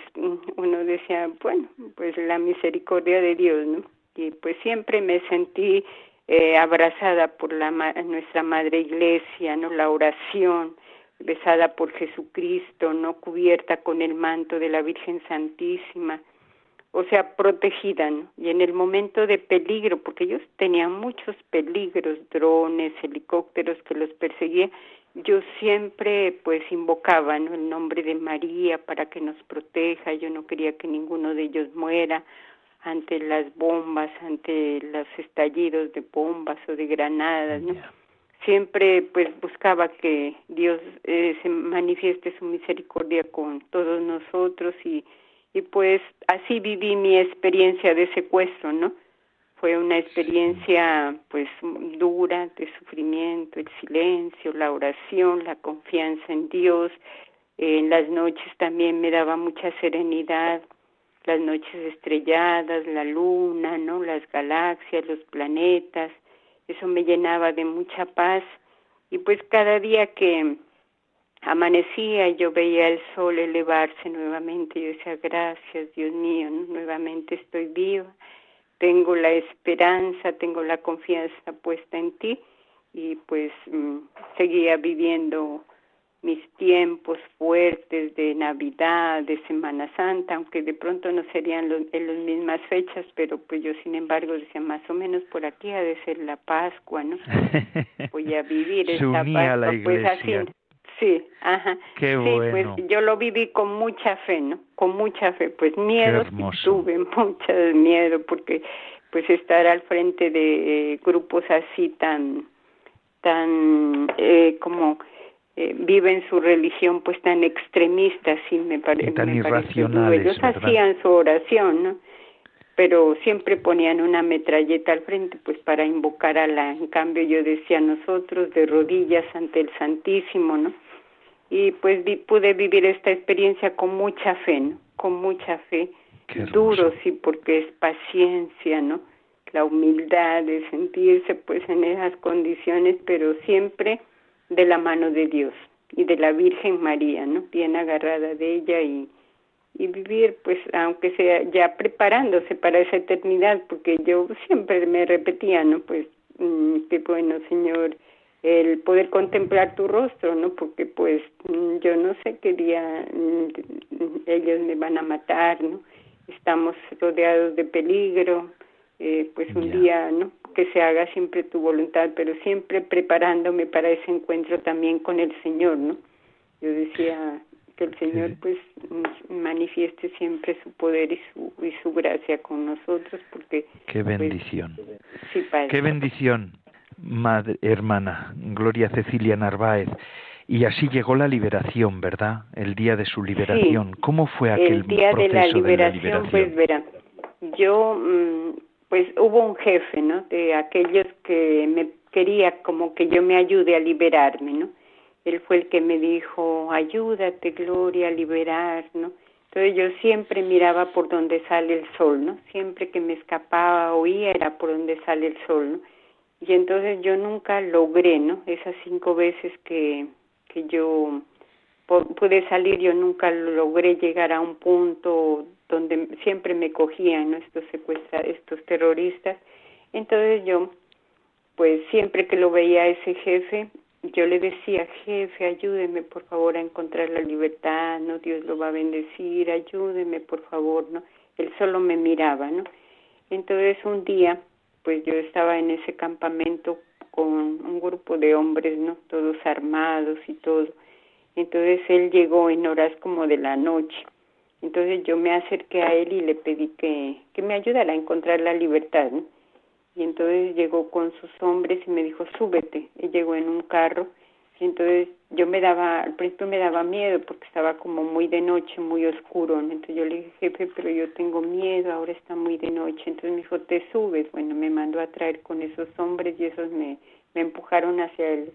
uno decía, bueno, pues la misericordia de Dios, ¿no? y pues siempre me sentí eh, abrazada por la nuestra madre iglesia, no la oración, besada por Jesucristo, no cubierta con el manto de la Virgen Santísima, o sea, protegida. Y en el momento de peligro, porque ellos tenían muchos peligros, drones, helicópteros que los perseguían, yo siempre pues invocaba el nombre de María para que nos proteja, yo no quería que ninguno de ellos muera, ante las bombas, ante los estallidos de bombas o de granadas, ¿no? Siempre pues buscaba que Dios eh, se manifieste su misericordia con todos nosotros y, y pues así viví mi experiencia de secuestro, ¿no? Fue una experiencia pues dura de sufrimiento, el silencio, la oración, la confianza en Dios. en las noches también me daba mucha serenidad, las noches estrelladas, la luna, ¿no? Las galaxias, los planetas, eso me llenaba de mucha paz. Y pues cada día que amanecía yo veía el sol elevarse nuevamente, yo decía, gracias Dios mío, nuevamente estoy viva, tengo la esperanza, tengo la confianza puesta en ti y pues mm, seguía viviendo mis tiempos fuertes de Navidad, de Semana Santa, aunque de pronto no serían en las mismas fechas, pero pues yo sin embargo decía más o menos por aquí ha de ser la Pascua, ¿no? <laughs> Voy a vivir esta Pascua, pues así. Sí, ajá. Qué sí, pues yo lo viví con mucha fe, ¿no? Con mucha fe, pues miedo, tuve <laughs> mucho miedo porque pues estar al frente de eh, grupos así tan tan eh, como eh, viven su religión pues tan extremista, sí me, parece tan Ellos hacían su oración, ¿no? pero siempre ponían una metralleta al frente pues para invocar a la en cambio yo decía nosotros de rodillas ante el Santísimo no y pues pude vivir esta experiencia con mucha fe no con mucha fe. Duro sí porque es paciencia no la humildad de sentirse pues en esas condiciones pero siempre de la mano de Dios y de la Virgen María no bien agarrada de ella y y vivir pues aunque sea ya preparándose para esa eternidad porque yo siempre me repetía no pues mm, que bueno señor el poder contemplar tu rostro no porque pues mm, yo no sé qué día mm, ellos me van a matar no estamos rodeados de peligro eh, pues un día no que se haga siempre tu voluntad pero siempre preparándome para ese encuentro también con el señor no yo decía que el Señor pues manifieste siempre su poder y su, y su gracia con nosotros porque qué pues, bendición. qué bendición madre hermana Gloria Cecilia Narváez. Y así llegó la liberación verdad el día de su liberación. Cómo fue aquel el día de la liberación, pues verá yo mm, pues hubo un jefe no de aquellos que me quería como que yo me ayude a liberarme no él fue el que me dijo, ayúdate, Gloria, a liberar, ¿no? Entonces yo siempre miraba por donde sale el sol, ¿no? Siempre que me escapaba, oía, era por donde sale el sol, ¿no? Y entonces yo nunca logré, ¿no? Esas cinco veces que, que yo pude salir, yo nunca logré llegar a un punto donde siempre me cogían, ¿no? Estos secuestra, estos terroristas. Entonces yo, pues siempre que lo veía a ese jefe, yo le decía, jefe, ayúdeme por favor a encontrar la libertad, ¿no? Dios lo va a bendecir, ayúdeme por favor, ¿no? Él solo me miraba, ¿no? Entonces un día, pues yo estaba en ese campamento con un grupo de hombres, ¿no? Todos armados y todo. Entonces él llegó en horas como de la noche. Entonces yo me acerqué a él y le pedí que, que me ayudara a encontrar la libertad, ¿no? y entonces llegó con sus hombres y me dijo, súbete. Y llegó en un carro. Y entonces yo me daba, al principio me daba miedo porque estaba como muy de noche, muy oscuro. Entonces yo le dije, jefe, pero yo tengo miedo, ahora está muy de noche. Entonces me dijo, te subes. Bueno, me mandó a traer con esos hombres y esos me, me empujaron hacia el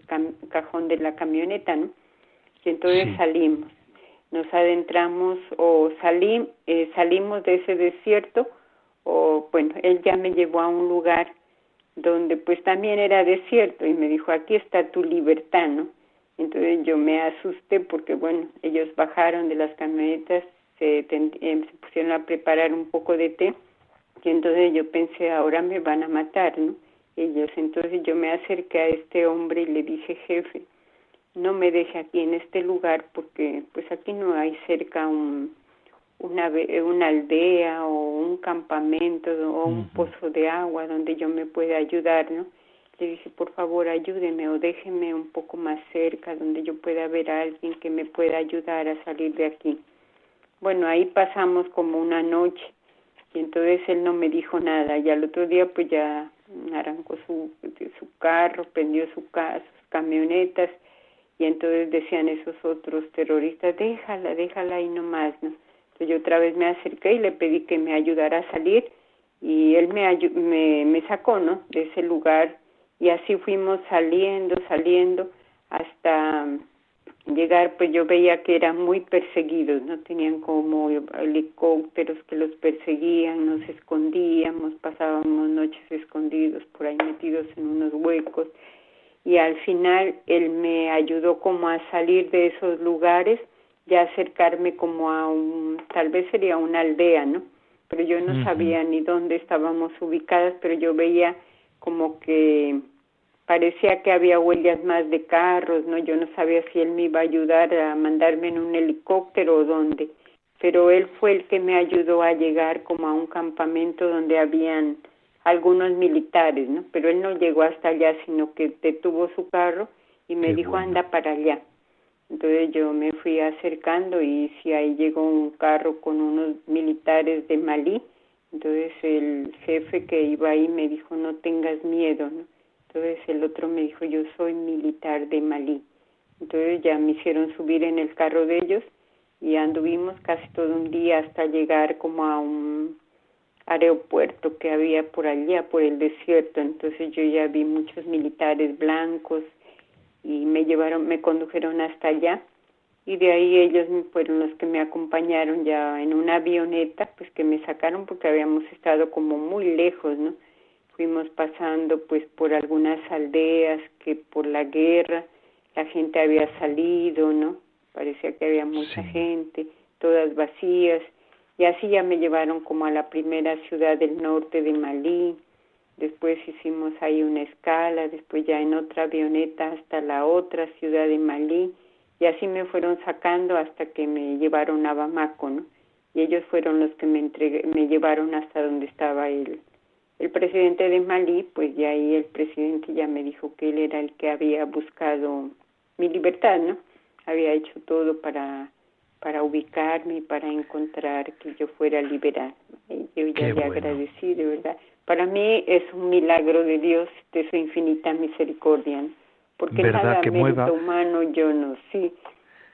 cajón de la camioneta, ¿no? Y entonces salimos. Nos adentramos o salim, eh, salimos de ese desierto o bueno, él ya me llevó a un lugar donde pues también era desierto y me dijo, aquí está tu libertad, ¿no? Entonces yo me asusté porque bueno, ellos bajaron de las camionetas, se, eh, se pusieron a preparar un poco de té y entonces yo pensé, ahora me van a matar, ¿no? Ellos, entonces yo me acerqué a este hombre y le dije, jefe, no me deje aquí en este lugar porque pues aquí no hay cerca un, una, una aldea o un campamento o un pozo de agua donde yo me pueda ayudar, ¿no? Le dije, por favor, ayúdeme o déjeme un poco más cerca donde yo pueda ver a alguien que me pueda ayudar a salir de aquí. Bueno, ahí pasamos como una noche y entonces él no me dijo nada y al otro día pues ya arrancó su, su carro, prendió su sus camionetas y entonces decían esos otros terroristas, déjala, déjala ahí nomás, ¿no? Entonces yo otra vez me acerqué y le pedí que me ayudara a salir y él me, me, me sacó, ¿no? De ese lugar y así fuimos saliendo, saliendo hasta llegar, pues yo veía que eran muy perseguidos, ¿no? Tenían como helicópteros que los perseguían, nos escondíamos, pasábamos noches escondidos por ahí metidos en unos huecos y al final él me ayudó como a salir de esos lugares ya acercarme como a un, tal vez sería una aldea, ¿no? Pero yo no sabía ni dónde estábamos ubicadas, pero yo veía como que parecía que había huellas más de carros, ¿no? Yo no sabía si él me iba a ayudar a mandarme en un helicóptero o dónde, pero él fue el que me ayudó a llegar como a un campamento donde habían algunos militares, ¿no? Pero él no llegó hasta allá, sino que detuvo su carro y me dijo, anda para allá. Entonces yo me fui acercando y si ahí llegó un carro con unos militares de Malí. Entonces el jefe que iba ahí me dijo, no tengas miedo, ¿no? Entonces el otro me dijo, yo soy militar de Malí. Entonces ya me hicieron subir en el carro de ellos y anduvimos casi todo un día hasta llegar como a un aeropuerto que había por allá, por el desierto. Entonces yo ya vi muchos militares blancos y me llevaron, me condujeron hasta allá y de ahí ellos fueron los que me acompañaron ya en una avioneta, pues que me sacaron porque habíamos estado como muy lejos, ¿no? Fuimos pasando pues por algunas aldeas que por la guerra la gente había salido, ¿no? Parecía que había mucha gente, todas vacías y así ya me llevaron como a la primera ciudad del norte de Malí, después hicimos ahí una escala, después ya en otra avioneta hasta la otra ciudad de Malí, y así me fueron sacando hasta que me llevaron a Bamako, ¿no? Y ellos fueron los que me, entregué, me llevaron hasta donde estaba el, el presidente de Malí, pues ya ahí el presidente ya me dijo que él era el que había buscado mi libertad, ¿no? Había hecho todo para para ubicarme y para encontrar que yo fuera liberada. Y yo ya le agradecí, de verdad. Para mí es un milagro de Dios, de su infinita misericordia, porque nada que humano yo no, sí.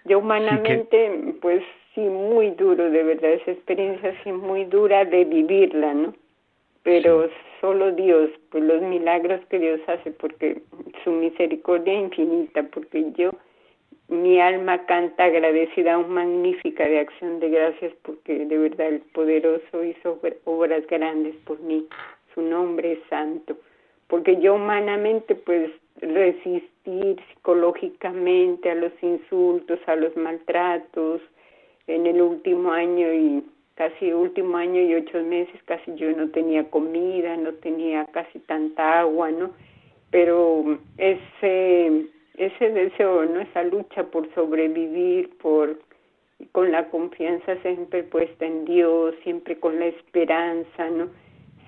Yo humanamente, pues sí, muy duro, de verdad, esa experiencia sí muy dura de vivirla, ¿no? Pero solo Dios, pues los milagros que Dios hace, porque su misericordia infinita, porque yo mi alma canta agradecida, un magnífica de acción de gracias porque de verdad el poderoso hizo obras grandes por mí. Su nombre es santo. Porque yo humanamente pues resistir psicológicamente a los insultos, a los maltratos, en el último año y casi último año y ocho meses casi yo no tenía comida, no tenía casi tanta agua, ¿no? Pero ese ese deseo, ¿no? Esa lucha por sobrevivir, por con la confianza siempre puesta en Dios, siempre con la esperanza, ¿no?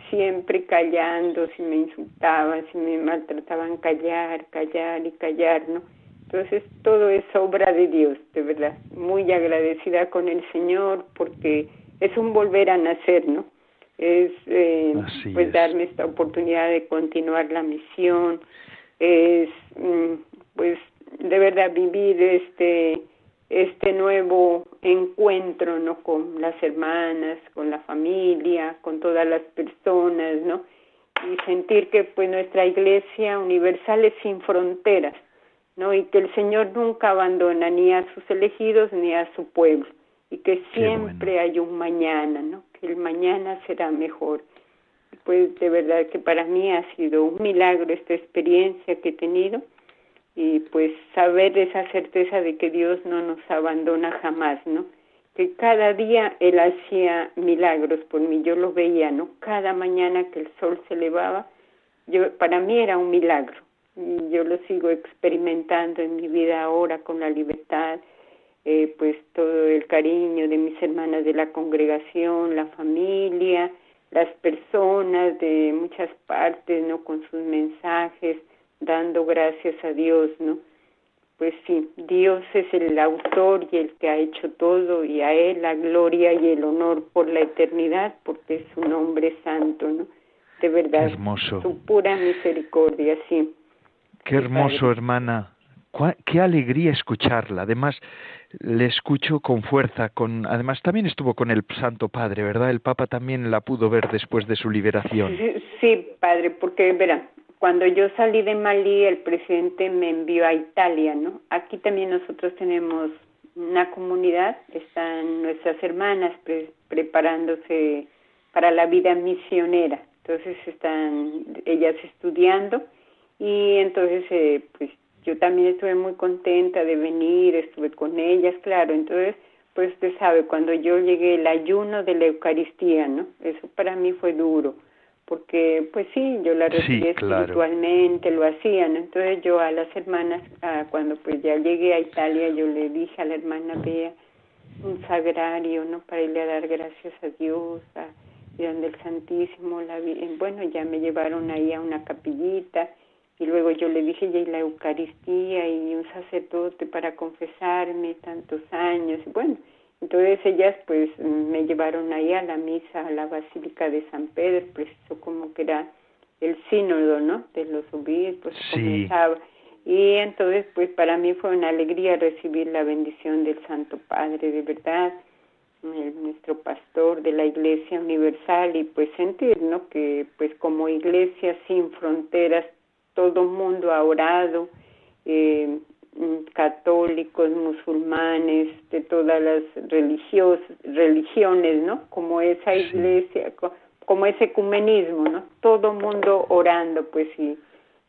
Siempre callando, si me insultaban, si me maltrataban, callar, callar y callar, ¿no? Entonces todo es obra de Dios, de verdad. Muy agradecida con el Señor porque es un volver a nacer, ¿no? Es eh, pues darme esta oportunidad de continuar la misión, es mm, pues de verdad vivir este este nuevo encuentro no con las hermanas con la familia con todas las personas no y sentir que pues nuestra iglesia universal es sin fronteras no y que el señor nunca abandona ni a sus elegidos ni a su pueblo y que siempre hay un mañana no que el mañana será mejor. Pues de verdad que para mí ha sido un milagro esta experiencia que he tenido y pues saber esa certeza de que Dios no nos abandona jamás, ¿no? Que cada día Él hacía milagros por mí, yo lo veía, ¿no? Cada mañana que el sol se elevaba, yo, para mí era un milagro y yo lo sigo experimentando en mi vida ahora con la libertad, eh, pues todo el cariño de mis hermanas de la congregación, la familia, las personas de muchas partes, ¿no? Con sus mensajes, dando gracias a Dios, ¿no? Pues sí, Dios es el autor y el que ha hecho todo y a Él la gloria y el honor por la eternidad porque es su nombre santo, ¿no? De verdad, hermoso. su pura misericordia, sí. Qué hermoso, hermana. Qué alegría escucharla. Además, le escucho con fuerza. Con, además, también estuvo con el Santo Padre, ¿verdad? El Papa también la pudo ver después de su liberación. Sí padre, porque verá, cuando yo salí de Malí, el presidente me envió a Italia, ¿no? Aquí también nosotros tenemos una comunidad, están nuestras hermanas preparándose para la vida misionera, entonces están ellas estudiando y entonces eh, pues yo también estuve muy contenta de venir, estuve con ellas, claro, entonces pues usted sabe, cuando yo llegué el ayuno de la Eucaristía, ¿no? Eso para mí fue duro porque pues sí, yo la recibí espiritualmente, lo hacían, entonces yo a las hermanas, cuando pues ya llegué a Italia, yo le dije a la hermana Bea un sagrario, ¿no? Para irle a dar gracias a Dios, a, y donde el Santísimo, la, bueno, ya me llevaron ahí a una capillita, y luego yo le dije ya y la Eucaristía y un sacerdote para confesarme tantos años, y bueno, entonces ellas pues me llevaron ahí a la misa, a la Basílica de San Pedro, preciso como que era el sínodo, ¿no? De los obispos, comenzaba. Y entonces pues para mí fue una alegría recibir la bendición del Santo Padre, de verdad. nuestro pastor de la Iglesia Universal y pues sentir, ¿no? Que pues como iglesia sin fronteras todo mundo ha orado, eh, católicos, musulmanes, de todas las religios, religiones, ¿no? Como esa iglesia, como ese ecumenismo, ¿no? Todo mundo orando, pues sí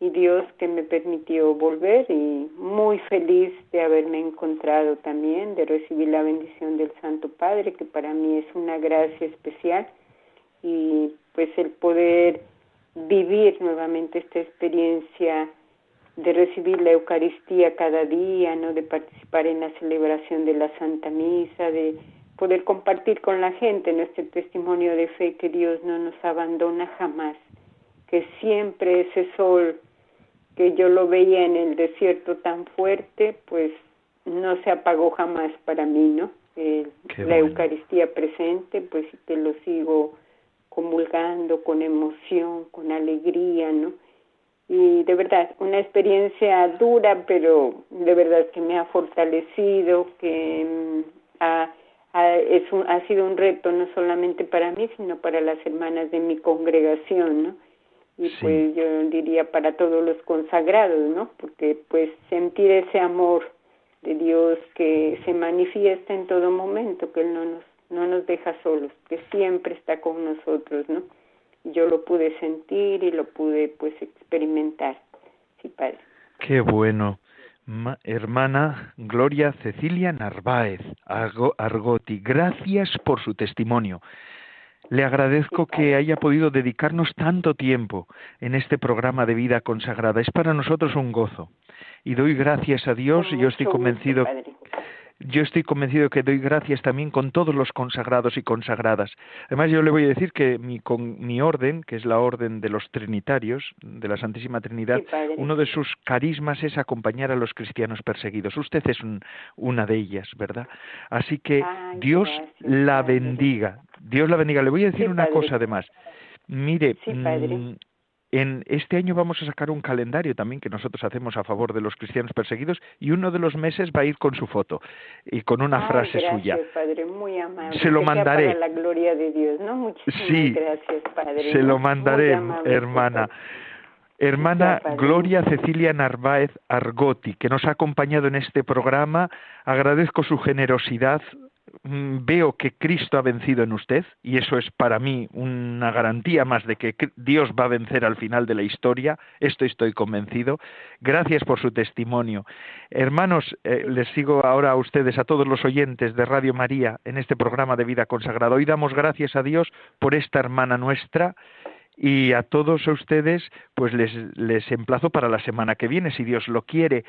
y Dios que me permitió volver y muy feliz de haberme encontrado también, de recibir la bendición del Santo Padre, que para mí es una gracia especial y pues el poder vivir nuevamente esta experiencia de recibir la Eucaristía cada día, ¿no? de participar en la celebración de la Santa Misa, de poder compartir con la gente nuestro testimonio de fe que Dios no nos abandona jamás que siempre ese sol que yo lo veía en el desierto tan fuerte, pues no se apagó jamás para mí, ¿no? la Eucaristía presente, pues te lo sigo comulgando con emoción, con alegría, ¿no? Y de verdad, una experiencia dura, pero de verdad que me ha fortalecido, que mm, ha, es ha sido un reto no solamente para mí, sino para las hermanas de mi congregación, ¿no? y pues yo diría para todos los consagrados, ¿no? Porque pues sentir ese amor de Dios que se manifiesta en todo momento, que Él no nos, no nos deja solos, que siempre está con nosotros, ¿no? Yo lo pude sentir y lo pude pues experimentar, sí, Padre. Qué bueno. hermana Gloria Cecilia Narváez Argoti, gracias por su testimonio. Le agradezco que haya podido dedicarnos tanto tiempo en este programa de vida consagrada. Es para nosotros un gozo. Y doy gracias a Dios y yo estoy convencido yo estoy convencido que doy gracias también con todos los consagrados y consagradas. Además, yo le voy a decir que mi, con mi orden, que es la orden de los trinitarios, de la Santísima Trinidad, uno de sus carismas es acompañar a los cristianos perseguidos. Usted es una de ellas, ¿verdad? Así que Dios la bendiga. Dios la bendiga. Le voy a decir una cosa además. Mire, mm, en este año vamos a sacar un calendario también que nosotros hacemos a favor de los cristianos perseguidos y uno de los meses va a ir con su foto y con una frase suya. Padre, muy amable. Se lo mandaré. Para la gloria de Dios, ¿no? Muchísimas sí, gracias, Padre. Se lo mandaré, hermana. Hermana Gloria Cecilia Narváez Argoti, que nos ha acompañado en este programa, agradezco su generosidad, veo que Cristo ha vencido en usted y eso es para mí una garantía más de que Dios va a vencer al final de la historia. Esto estoy convencido. Gracias por su testimonio. Hermanos, eh, les sigo ahora a ustedes, a todos los oyentes de Radio María en este programa de vida consagrada. Hoy damos gracias a Dios por esta hermana nuestra y a todos ustedes pues les emplazo para la semana que viene, si Dios lo quiere.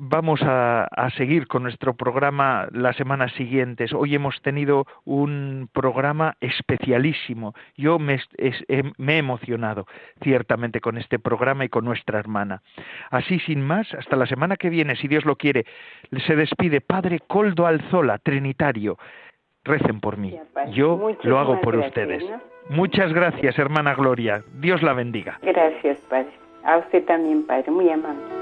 Vamos a, seguir con nuestro programa las semanas siguientes. Hoy hemos tenido un programa especialísimo. Yo me, me he emocionado ciertamente con este programa y con nuestra hermana. Así, sin más, hasta la semana que viene, si Dios lo quiere, se despide Padre Coldo Alzola, Trinitario. Recen por mí. Yo lo hago por ustedes. Muchas gracias, hermana Gloria. Dios la bendiga. Gracias, Padre. A usted también, Padre. Muy amable.